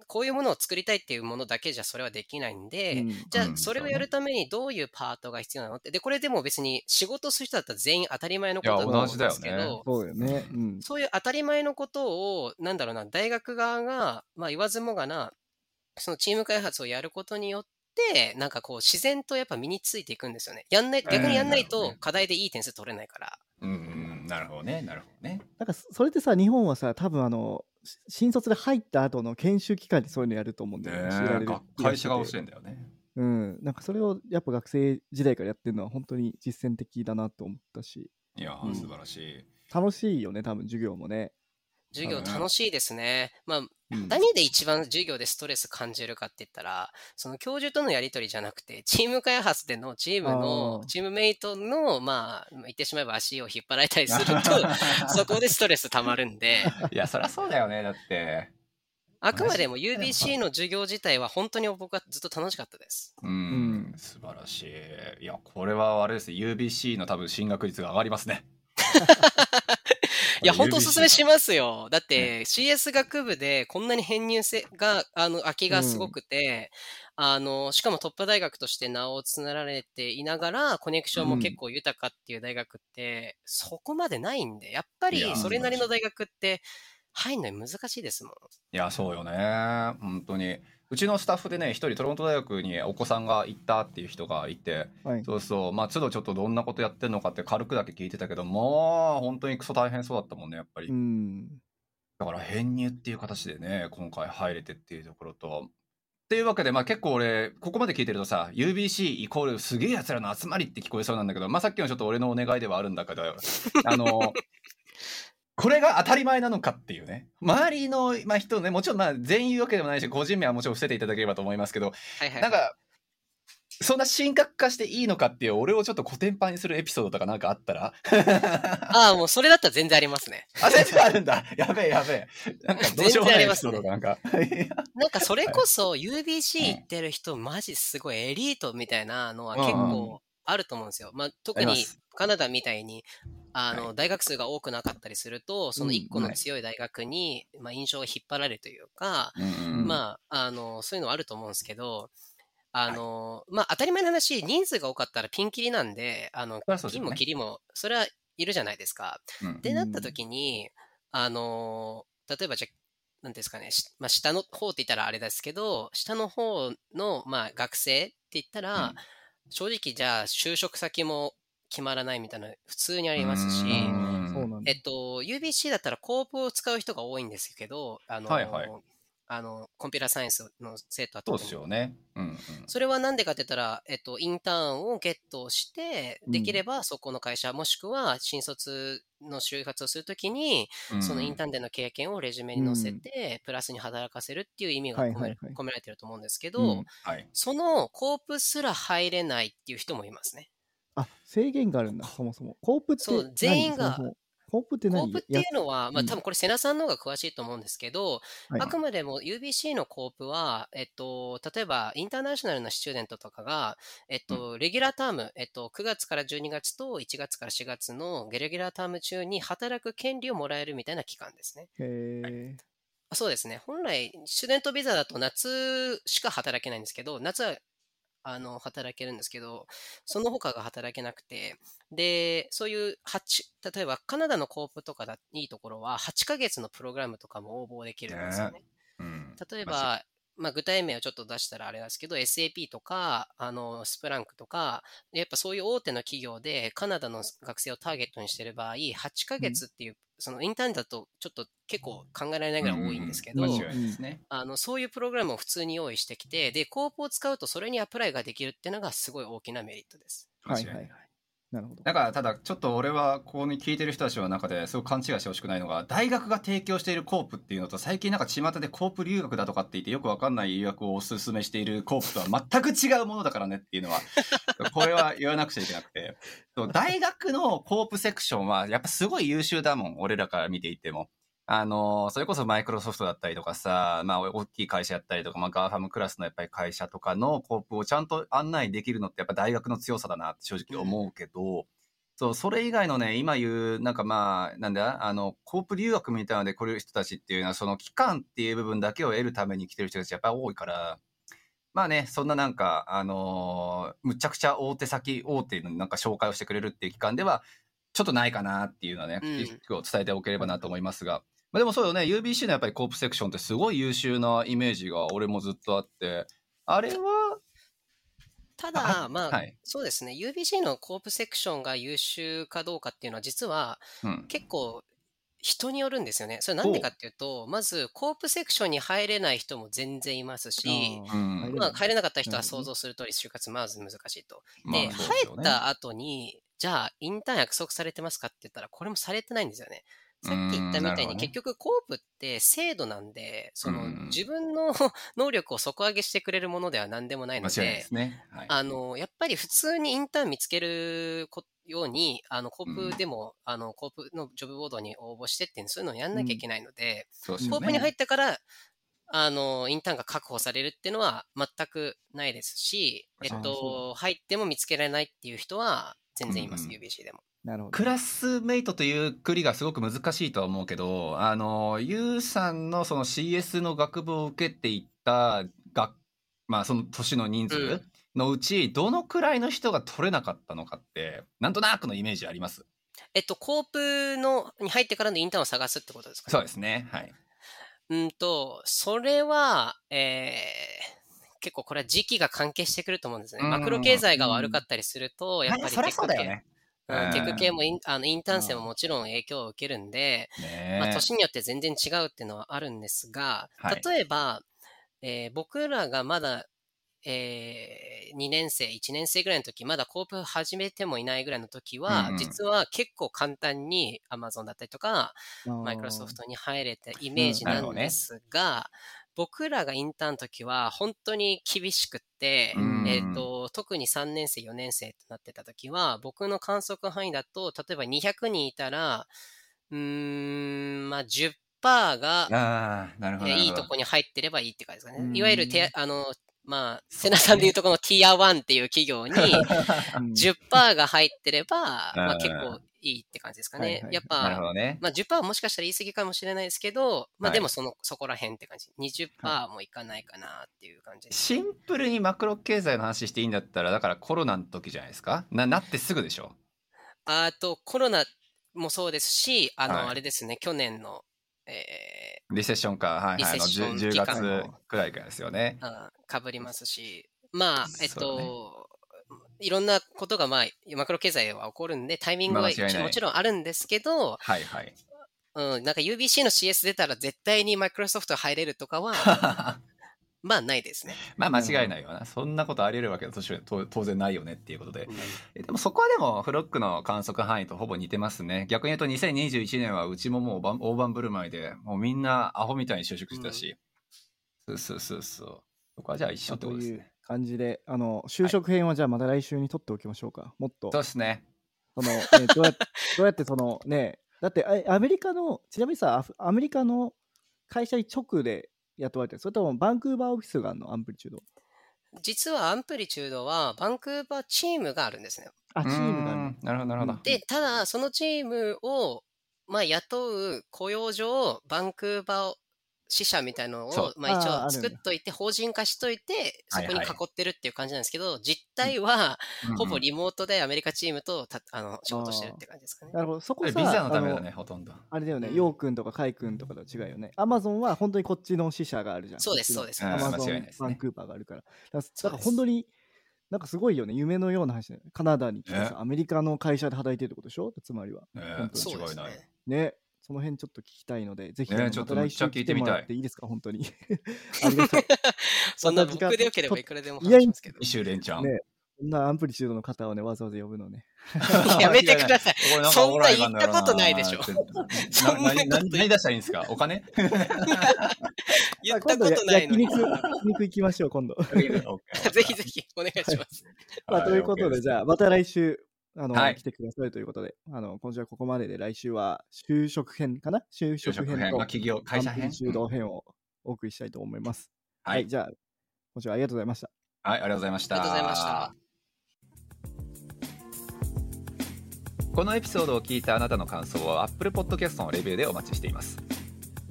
C: こういうものを作りたいっていうものだけじゃそれはできないんで、じゃ
A: うん
C: あ、それをやるためにどういうパートが必要なのって。で、これでも別に仕事する人だったら全員当たり前のことだと思うんですけど、
B: そうだよね。うん。
C: そういう当たり前のことを、なんだろうな、大学側が、まあ言わずもがな、そのチーム開発をやることによって、なんかこう自然とやっぱ身についていくんですよね。やんない、逆にやんないと課題でいい点数取れないから。
A: うんうんなるほどねなるほどね
B: なんかそそれってさ、日本はさ、多分あの、し新卒で入った後の研修期間にそういうのやると思うんだよね。教えられる
A: が会社が教えんだよね
B: うん。なんかそれをやっぱ学生時代からやってるのは本当に実践的だなと思ったし、
A: いや
B: うん
A: 素晴らしい
B: 楽しいよね、多分授業もね。
C: 授業楽しいですね。まあ、
B: うん。
C: 何で一番授業でストレス感じるかって言ったら、その教授とのやりとりじゃなくて、チーム開発でのチームのチームメイトの、まあ、言ってしまえば足を引っ張られたりすると、そこでストレス溜まるんで、
A: いやそりゃそうだよねだって。
C: あくまでも UBC の授業自体は本当に僕はずっと楽しかったです。
A: うん、
B: うん。
A: 素晴らしい。いやこれはあれです。ね UBC の多分進学率が上がりますね
C: いや、本当おすすめしますよ。だって CS 学部でこんなに編入性が、あの、空きがすごくて、あの、しかもトップ大学として名を連ねられていながら、コネクションも結構豊かっていう大学って、そこまでないんで、やっぱりそれなりの大学って入るのに難しいですもん。
A: いやそうよね。本当にうちのスタッフでね一人トロント大学にお子さんが行ったっていう人がいて
B: はい。
A: そうそうまあ都度ちょっとどんなことやってんのかって軽くだけ聞いてたけどもう本当にクソ大変そうだったもんねやっぱり、
B: うん。
A: だから編入っていう形でね今回入れてっていうところとっていうわけでまあ結構俺ここまで聞いてるとさ UBC イコールすげえやつらの集まりって聞こえそうなんだけどまあさっきのちょっと俺のお願いではあるんだけどあの これが当たり前なのかっていうね。周りの、まあ、人ねもちろんまあ全員言うわけでもないし個人名はもちろん伏せていただければと思いますけど
C: はいはい。
A: なんかそんな神格化していいのかっていう俺をちょっとコテンパンにするエピソードとかなんかあったら？
C: ああ、もうそれだったら全然ありますね。
A: あ全然あるんだ。やべえやべえ。なんかどうしようもないエピソードがなんか。
C: なんかそれこそ UBC 行ってる人、マジすごいエリートみたいなのは結構あると思うんですよ。まあ、特にカナダみたいに、あの、
A: は
C: 大学数が多くなかったりすると、その一個の強い大学に、まあ、印象が引っ張られるというか、
A: うんうん。
C: まあ、あの、そういうのはあると思うんですけど、あの、まあ、当たり前の話、人数が多かったらピンキリなんで、あの金もキリも、それはいるじゃないですか。
A: うん。
C: ってなった時に、あのー例えばじゃあ、なんですかね、しまあ、下の方って言ったらあれですけど、下の方の、まあ、学生って言ったら、
A: うん。
C: 正直じゃあ就職先も決まらないみたいな普通にありますし、え。っと、UBC だったらコープを使う人が多いんですけど、あの、
A: はいはい
C: あのコンピューターサイエンスの生徒は
A: そうですよね。うんうん。
C: それはなんでかって言ったら、えっと、インターンをゲットして、
B: うん
C: できればそこの会社、もしくは新卒の就活をするときに、そのインターンでの経験をレジュメに載せて、プラスに働かせるっていう意味が込め,、られてると思うんですけど、
B: うん
A: はい。
C: そのコープすら入れないっていう人もいますね。
B: あ、制限があるんだ、そもそも。コープって
C: そう
B: 何
C: 全員が
B: コープって何？
C: コープっていうのは、まあ
B: うん。
C: 多分これ瀬名さんの方が詳しいと思うんですけど、
B: はい。
C: あくまでも UBC のコープは、えっと、例えばインターナショナルなスチューデントとかが、えっと、レギュラーターム、えっと、9月から12月と1月から4月のレギュラーターム中に働く権利をもらえるみたいな期間ですね。
B: へー。
C: あそうですね。本来、スチューデントビザだと夏しか働けないんですけど、夏はあの働けるんですけど、その他が働けなくて、で、そういう8、例えばカナダのコープとかだいいところは、8ヶ月のプログラムとかも応募できるんですよね。
A: うん
C: 例えば、まあ、具体名をちょっと出したらあれなんですけど、SAP とか、あの、スプランクとか、やっぱそういう大手の企業でカナダの学生をターゲットにしてる場合、8ヶ月っていう、そのインターンだとちょっと結構考えられないぐらい多いんですけど。あの、そういうプログラムを普通に用意してきて、で、コープを使うとそれにアプライができるっていうのがすごい大きなメリットです。
B: はいはいはい
A: な。
B: るほど。
A: だから、ただ、ちょっと俺は、ここに聞いてる人たちの中ですごく勘違いしてほしくないのが、大学が提供しているコープっていうのと、最近なんか巷でコープ留学だとかって言って、よくわかんない留学をおすすめしているコープとは全く違うものだからねっていうのは、これは言わなくちゃいけなくて。大学のコープセクションは、やっぱすごい優秀だもん、俺らから見ていても。あの、それこそマイクロソフトだったりとかさ、まあ、大きい会社やったりとか、まあ、 GAFAM クラスのやっぱり会社とかの co-op をちゃんと案内できるのってやっぱ大学の強さだなって正直思うけど、そう、それ以外のね、今言う、なんかまあ、なんだ、あの、 co-op 留学みたいなので来る人たちっていうのは、その期間っていう部分だけを得るために来てる人たちやっぱり多いから、まあね、そんななんか、あのーむちゃくちゃ大手先、大手のなんか紹介をしてくれるっていう機関では、ちょっとないかなっていうのはね、
C: うん。
A: 伝えておければなと思いますが、まあ、でもそうよね、UBC のやっぱりコープセクションってすごい優秀なイメージが俺もずっとあって、あれは、
C: ただ、
A: あ
C: まあ、
A: はい
C: そうですね、UBC のコープセクションが優秀かどうかっていうのは、実は
A: うん。
C: 結構人によるんですよね。それなんでかっていうと、まずコープセクションに入れない人も全然いますし、
A: うん
B: 入れない
C: まあ、入れなかった人は想像する通り就活まず難しいと。
A: まあ
C: で、
A: ね
C: 入った後に、じゃあ、インターン約束されてますかって言ったら、これもされてないんですよね。さっき言ったみたいに、結局コープって制度なんで、その、
A: うん
C: 自分の 能力を底上げしてくれるものでは何でもないので。あの、やっぱり普通にインターン見つけるこように、あの、コープでも、あの、コープのジョブボードに応募してってそういうのをやんなきゃいけないので、コープに入ってから、あの、インターンが確保されるっていうのは全くないですし、えっ
B: あ
C: と、入っても見つけられないっていう人は全然います、UBC でも。
B: なるほど。
A: クラスメイトというくりがすごく難しいとは思うけど、あの、ユウさんのその CS の学部を受けていった学、まあその年の人数のうち、どのくらいの人が取れなかったのかって、なんとなくのイメージあります？
C: えっと、コープの、に入ってからのインターンを探すってことですかね？
A: そうですね。はい。
C: うんと、それは、えー結構これは時期が関係してくると思うんですね。
A: うん
C: マクロ経済が悪かったりすると、やっぱり
A: そりゃ
C: テク系、
A: そうだよね。
C: うん。テク系
A: うん
C: もインあのインターン生ももちろん影響を受けるんで、
A: ね
C: まあ、年によって全然違うっていうのはあるんですが、
A: はい。
C: 例えば、えー僕らがまだ、え2年生、1年生ぐらいの時、まだコープ始めてもいないぐらいの時は、
A: うんうん。
C: 実は結構簡単に Amazon だったりとか、マイクロソフトに入れたイメージなんですが、僕らがインターンの時は本当に厳しくって、
A: うん
C: えっ、と、特に3年生、4年生となってた時は、僕の観測範囲だと、例えば200人いたら、うーん、まあ10%が、
A: ああ、なるほど。
C: えーいいとこに入ってればいいって感じですか
B: うん
C: ね。いわゆるて、あの、まあ、セナさんでいうとこのティア1っていう企業に
B: うん
C: 10%が入ってれば、まあ
A: うん
C: 結構いいって感じですか
B: はいはい。
C: ねやっぱ、
A: なるほどね。
C: まあ10%はもしかしたら言い過ぎかもしれないですけど、まあ
A: はい
C: でもその、そこら辺って感じ。20%もいかないかなっていう感じです。
A: シンプルにマクロ経済の話していいんだったら、だからコロナの時じゃないですか？な、なってすぐでしょ？
C: あと、コロナもそうですし、あの、
A: はい
C: あれですね、去年の、え
A: リセッションか、はいはい、あの
C: リセッション
A: 10,
C: 期間
A: 月くらいからですよね。
C: かぶりますし、まあ、えっと、いろんなことが、まあ、マクロ経済は起こるんで、タイミングはもちろんあるんですけど、
A: はいはい。
C: うん、なんか UBC の CS 出たら絶対にマイクロソフト入れるとかは、まあないですね。
A: まあ間違いないよな。そんなことあり得るわけだとし当当然ないよねっていうことで。えでもそこはでもフロックの観測範囲とほぼ似てますね。逆に言うと2021年はうちももう大盤大盤振る舞いで、もうみんなアホみたいに就職してたし。そうそうそうそう。そこはじゃあ一緒ってことですね。
B: 感じで、あの、就職編はじゃあまた来週に取っておきましょうか。もっと、
A: そうですね。
B: その、ね、どうやって、どうやってそのね、だってあアメリカの、ちなみにさ、アフアメリカの会社に直で雇われてるそれともバンクーバーオフィスがあるの？アンプリチュード。
C: 実はアンプリチュードはバンクーバーチームがあるんですね。
B: あ、チームがある
A: なるほどなるほど。
C: で、ただ、そのチームを、まあ、雇う雇用上、バンクーバー支社みたいのを、まあ、一応作っといて、法人化しといて、そこに囲ってるっていう感じなんですけど、実態は、ほぼリモートでアメリカチームとたあの仕事してるって感じですかね。
B: なるほど。そこさ、
A: ビザのためだ
B: あ
A: ね、ほとんど。
B: あれだよね、
C: うん
B: ヨウくんとかカイくんとかと違うよね。アマゾンは本当にこっちの支社があるじゃん。
C: そうですそうです
B: アマゾンバンクーバーがあるから。だから本当に、なんかすごいよね。夢のような話だよね。カナダに来て
A: ね
B: さ、アメリカの会社で働いてるってことでしょ？つまりは。
A: ね
C: す
A: 違いない。
C: ね。
B: ね。その辺ちょっと聞きたいので、ぜひ、
A: ねちょっと
B: 来週
A: 聞いてみた
B: っていいですか本当に。ありがとう。
C: そんな僕でよければいくらでも
B: いや
C: 話しますけど。
A: 一周連チャン。
B: ねこんなアンプリチュードの方をね、わざわざ呼ぶのね。
C: やめてください。そんな言ったことないでしょ
A: って
C: そんなこと
A: な何何出したらいいんですか？お金？
C: 言ったことないのに。
B: 焼肉行きましょう、今度。
C: ぜひぜひお願いします。
B: まあ、ということで、じゃあ、また来週、あの、
A: はい
B: 来てくださいということで、あの、今週はここまでで、来週は就職編かな？就
A: 就
B: 職編と
A: まあ、企業、会社編？
B: アンプリチュード編をお送りしたいと思います。
A: は
B: はいい、じゃあ、今週はありがとうございました。
A: はい、ありがとうございました。
C: ありがとうございました。
A: このエピソードを聞いたあなたの感想は Apple Podcast のレビューでお待ちしています。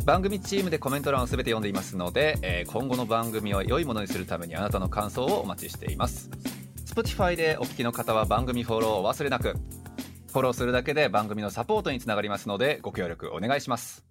A: 番組チームでコメント欄をすべて読んでいますので、えー今後の番組を良いものにするためにあなたの感想をお待ちしています。Spotify でお聞きの方は番組フォローをお忘れなく。フォローするだけで番組のサポートにつながりますのでご協力お願いします。